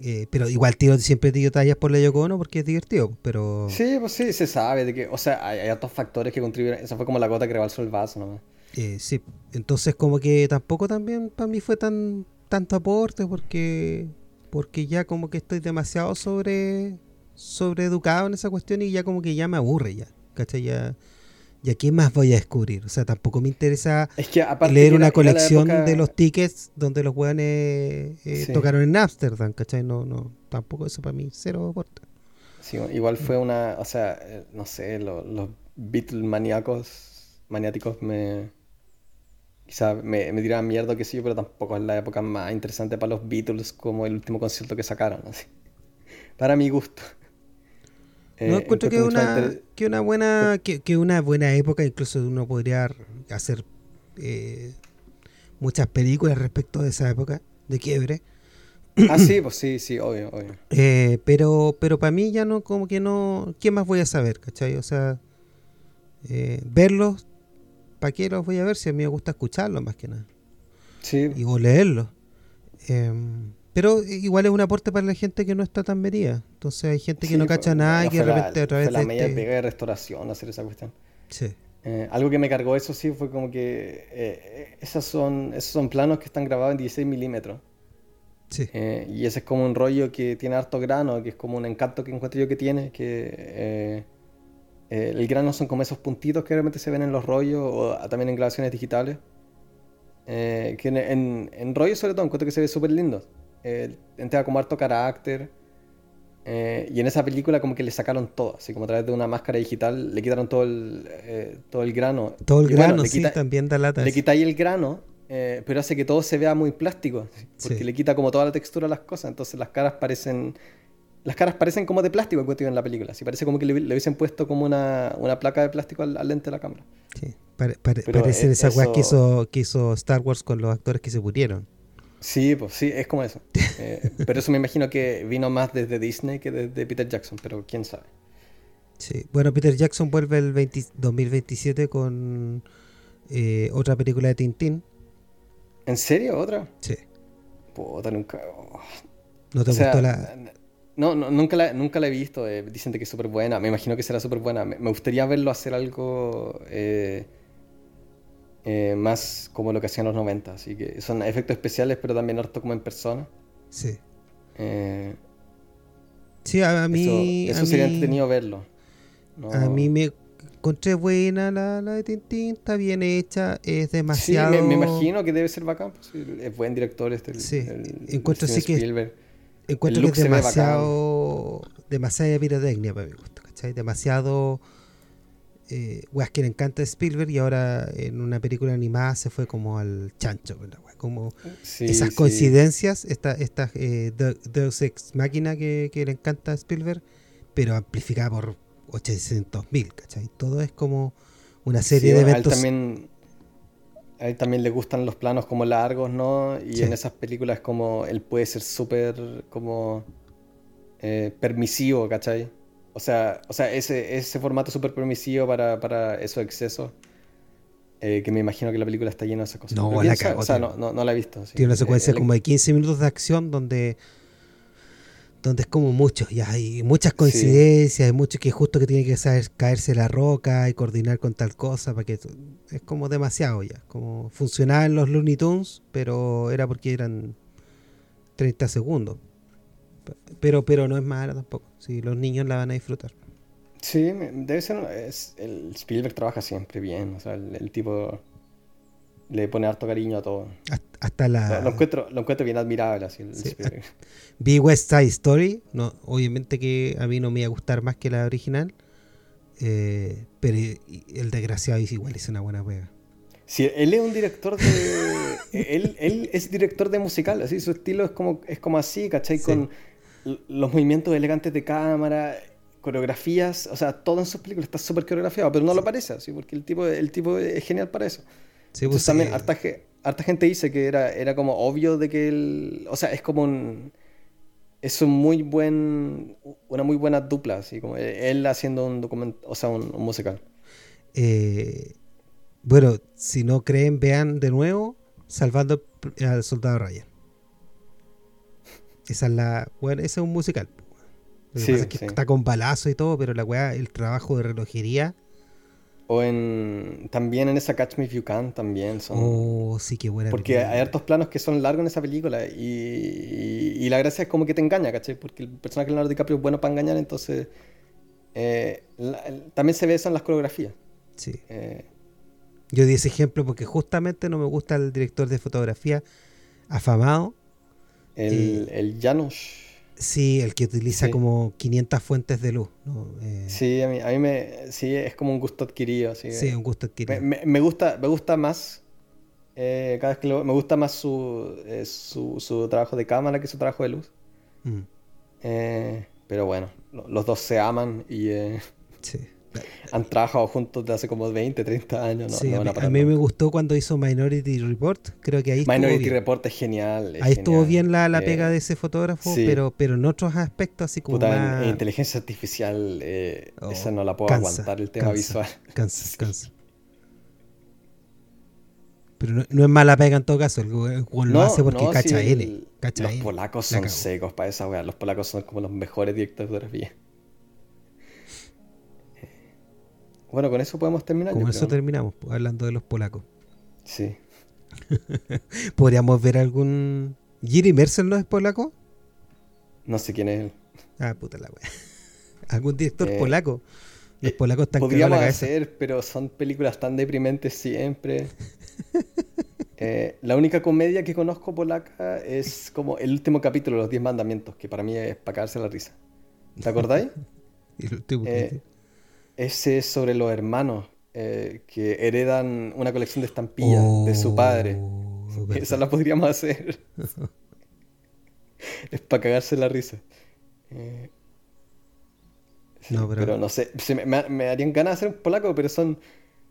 Eh, pero igual tío siempre tiro tallas por la Yoko Ono porque es divertido, pero... Sí, pues sí, se sabe de que, o sea, hay, hay otros factores que contribuyen, eso fue como la gota que rebalsó el vaso nomás. Eh, sí, entonces como que tampoco también para mí fue tan tanto aporte porque porque ya como que estoy demasiado sobre sobreeducado en esa cuestión y ya como que ya me aburre ya, ¿cachai? Ya, ¿Y qué más voy a descubrir? O sea, tampoco me interesa leer una colección de los tickets donde los weones eh, tocaron en Amsterdam, ¿cachai? No, no, tampoco eso para mí, cero aporte. Sí, igual fue una, o sea, eh, no sé, los, los Beatles maníacos, maniáticos me... Quizá me, me tiraban mierda que sí, pero tampoco es la época más interesante para los Beatles como el último concierto que sacaron, así. Para mi gusto. No eh, encuentro que una, que una buena que, una buena época, incluso uno podría hacer eh, muchas películas respecto de esa época de quiebre. Ah, sí, pues sí, sí, obvio, obvio. Eh, pero, pero para mí ya no, como que no, ¿qué más voy a saber, cachai? O sea, verlos, ¿para qué los voy a ver si a mí me gusta escucharlos más que nada? Sí. Y o leerlos. Pero igual es un aporte para la gente que no está tan metida. Entonces hay gente que no cacha nada y que de repente a través de. la media este pega de restauración hacer esa cuestión. Sí. Eh, algo que me cargó eso sí fue como que eh, esos, son, esos son planos que están grabados en 16 milímetros. Sí. Eh, y ese es como un rollo que tiene harto grano, que es como un encanto que encuentro yo que tiene, que el grano son como esos puntitos que realmente se ven en los rollos o también en grabaciones digitales. que en, en, rollos sobre todo encuentro que se ve súper lindo eh, entrega como harto carácter. Eh, y en esa película como que le sacaron todo, así como a través de una máscara digital le quitaron todo el, eh, todo el grano. Todo el grano, sí, también da lata. Le quitáis el grano, eh, pero hace que todo se vea muy plástico, porque le quita como toda la textura a las cosas, entonces las caras parecen... Las caras parecen como de plástico en la película, así parece como que le, hubiesen puesto como una, una placa de plástico al, lente de la cámara. Sí, parece esa weá que hizo, que hizo Star Wars con los actores que se murieron. Sí, pues sí, es como eso. Eh, pero eso me imagino que vino más desde Disney que desde Peter Jackson, pero quién sabe. Sí, bueno, Peter Jackson vuelve el 2027 con eh, otra película de Tintín. ¿En serio? ¿Otra? Sí. Puta, nunca. Oh. ¿No te gustó la.? No, no, nunca, la, nunca la he visto. Eh, dicen que es súper buena. Me imagino que será súper buena. Me, gustaría verlo hacer algo. Eh, más como lo que hacían los 90. Así que son efectos especiales, pero también harto como en persona. Sí. Eh, sí, a mí. Eso, sería entretenido verlo. A mí me encontré buena la, la, de Tintín, está bien hecha, es demasiado. Sí, me, imagino que debe ser bacán. Pues, es buen director este. Sí, encuentro sí que. Encuentro que es demasiado. Demasiada pirotecnia para mi gusto, ¿cachai? Demasiado eh, weas que le encanta Spielberg y ahora en una película animada se fue como al chancho, como esas coincidencias, esta, esta eh, Deus Ex Máquina que, le encanta a Spielberg, pero amplificada por 800.000, ¿cachai? Todo es como una serie de eventos. A él, también, a él también le gustan los planos como largos, ¿no? Y en esas películas como él puede ser súper como eh, permisivo, ¿cachai? O sea, o sea ese, ese formato súper permisivo para, para esos excesos. Eh, que me imagino que la película está llena de esas cosas. No, la o sea, no, no, la he visto. Tiene una secuencia eh, como de 15 minutos de acción donde donde es como mucho, ya hay muchas coincidencias, hay mucho que justo que tiene que saber caerse la roca y coordinar con tal cosa, para que es como demasiado ya, como funcionaba en los Looney Tunes, pero era porque eran 30 segundos. Pero pero no es mala tampoco, si los niños la van a disfrutar. Sí, debe ser, es, el Spielberg trabaja siempre bien, o sea, el tipo le pone harto cariño a todo. Hasta la... Lo, encuentro, lo encuentro bien admirable. Así, Vi West Side Story. No, obviamente que a mí no me iba a gustar más que la original. Eh, pero el desgraciado igual es una buena wea. Sí, él es un director de. él, él, es director de musical, así su estilo es como, es como así, ¿cachai? Con los movimientos elegantes de cámara, coreografías, o sea, todo en sus películas está súper coreografiado, pero no lo parece, así, porque el tipo, el tipo es genial para eso. Pues, también harta, gente dice que era, era como obvio de que él, o sea, es como un es un muy buen una muy buena dupla, así como él haciendo un documento, o sea, un, musical. Eh, bueno, si no creen, vean de nuevo Salvando al Soldado Ryan. Esa es la, bueno, ese es un musical. está con balazo y todo, pero la weá, el trabajo de relojería o en. También en esa Catch Me If You Can también son. Oh, sí, qué buena. Porque hay hartos planos que son largos en esa película. Y, y, la gracia es como que te engaña, ¿cachai? Porque el personaje de Leonardo DiCaprio es bueno para engañar, entonces. Eh, también se ve eso en las coreografías. Sí. Eh, Yo di ese ejemplo porque justamente no me gusta el director de fotografía afamado. El, el Janusz. Sí, el que utiliza como 500 fuentes de luz. Eh, sí, a mí, a mí me, sí, es como un gusto adquirido. Sí, un gusto adquirido. Me, gusta, me gusta más, eh, cada vez que me gusta más eh, su, su, trabajo de cámara que su trabajo de luz. Mm. pero bueno, los dos se aman y... sí han trabajado juntos desde hace como 20, 30 años. a, mí, me gustó cuando hizo Minority Report. Creo que ahí Minority Report es genial. ahí estuvo bien la, la pega de ese fotógrafo, pero, pero en otros aspectos, así como. Puta, en, inteligencia artificial, eh, oh, esa no la puedo aguantar, el tema visual. Cansa, cansa. Pero no, es mala pega en todo caso, el, lo hace porque cacha L. los polacos son secos para esa weá. Los polacos son como los mejores directores de fotografía. Bueno, con eso podemos terminar. Con eso terminamos, hablando de los polacos. Sí. ¿Podríamos ver algún. ¿Giri Mercer no es polaco? No sé quién es él. Ah, puta la wea. ¿Algún director eh, polaco? Los eh, polacos están Podríamos hacer, pero son películas tan deprimentes siempre. Eh, la única comedia que conozco polaca es como el último capítulo de los Diez Mandamientos, que para mí es para cagarse la risa. ¿Te acordáis? el último ese es sobre los hermanos eh, que heredan una colección de estampillas de su padre. Oh, Esa la podríamos hacer. es para cagarse la risa. Eh, no, pero... no sé, me, me, darían ganas de hacer un polaco, pero son,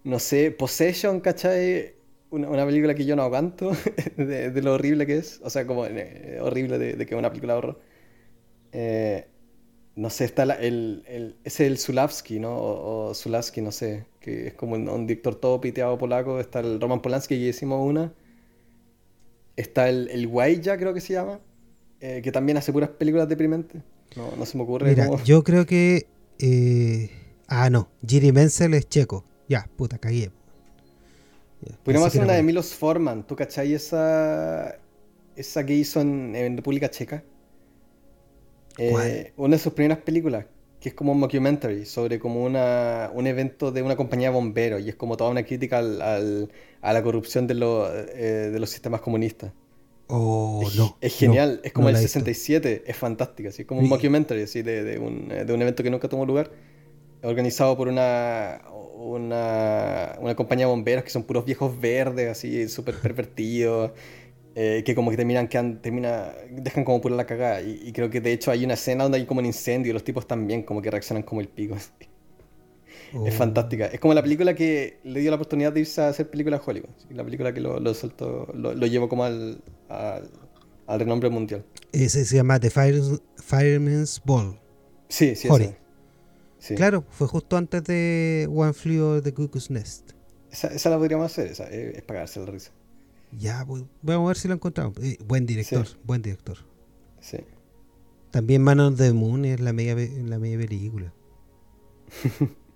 no sé, Possession, ¿cachai? Una, una película que yo no aguanto de, lo horrible que es. O sea, como eh, horrible de, que es una película de horror. Eh, no sé, está el, el, es el Zulavski, ¿no? O, o Zulavski, no sé, que es como un, director todo piteado polaco. Está el Roman Polanski, que hicimos una. Está el, el Guaya, creo que se llama, eh, que también hace puras películas deprimentes. No, no se me ocurre. Mira, yo creo que. Eh... Ah, no, Jiri Menzel es checo. Ya, puta, cagué. Podríamos hacer una de Milos Forman. ¿Tú cachai esa, esa que hizo en, en República Checa? Eh, una de sus primeras películas, que es como un mockumentary sobre como una, un evento de una compañía de bomberos y es como toda una crítica al, a la corrupción de, eh, de los sistemas comunistas. Oh, es, no. Es genial, es como el 67, es fantástica, así como un mockumentary así de, de, un, de un evento que nunca tomó lugar. organizado por una, una, una compañía de bomberos que son puros viejos verdes, así, súper pervertidos. Eh, que como que terminan, que termina, dejan como pura la cagada. Y, creo que de hecho hay una escena donde hay como un incendio y los tipos también como que reaccionan como el pico. Es oh. fantástica. Es como la película que le dio la oportunidad de irse a hacer películas Hollywood. La película que lo, lo soltó, lo, llevó como al, al, renombre mundial. Ese se llama The Fireman's Ball. Sí, sí, sí. Claro, fue justo antes de One Flew Over the Cuckoo's Nest. Esa, esa la podríamos hacer, esa, es, pagarse la risa. Ya, vamos a ver si lo encontramos. Eh, buen director, buen director. Sí. También Man of the Moon es la media, la media película.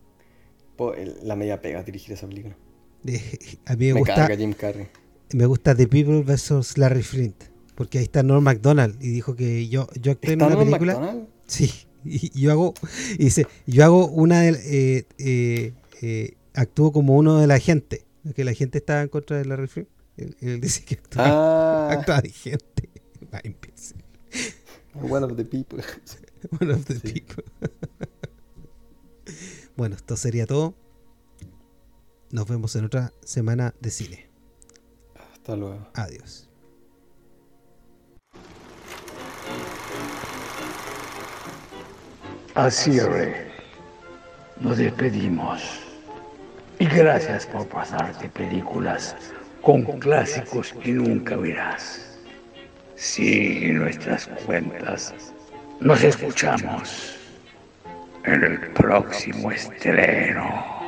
la media pega dirigir esa película. a mí me, gusta. Jim Carrey. Me gusta The People vs. Larry Flint. Porque ahí está Norm MacDonald y dijo que yo, yo actué en una película. Sí, y yo hago. Y dice, yo hago una de. Eh, eh, eh, actúo como uno de la gente. Que la gente estaba en contra de Larry Flint. Él, dice que actúa, ah. de gente. Va One of the people. One of the people. bueno, esto sería todo. Nos vemos en otra semana de cine. Hasta luego. Adiós. Así nos despedimos. Y gracias por pasarte películas con clásicos que nunca verás. Sigue nuestras cuentas. Nos escuchamos en el próximo estreno.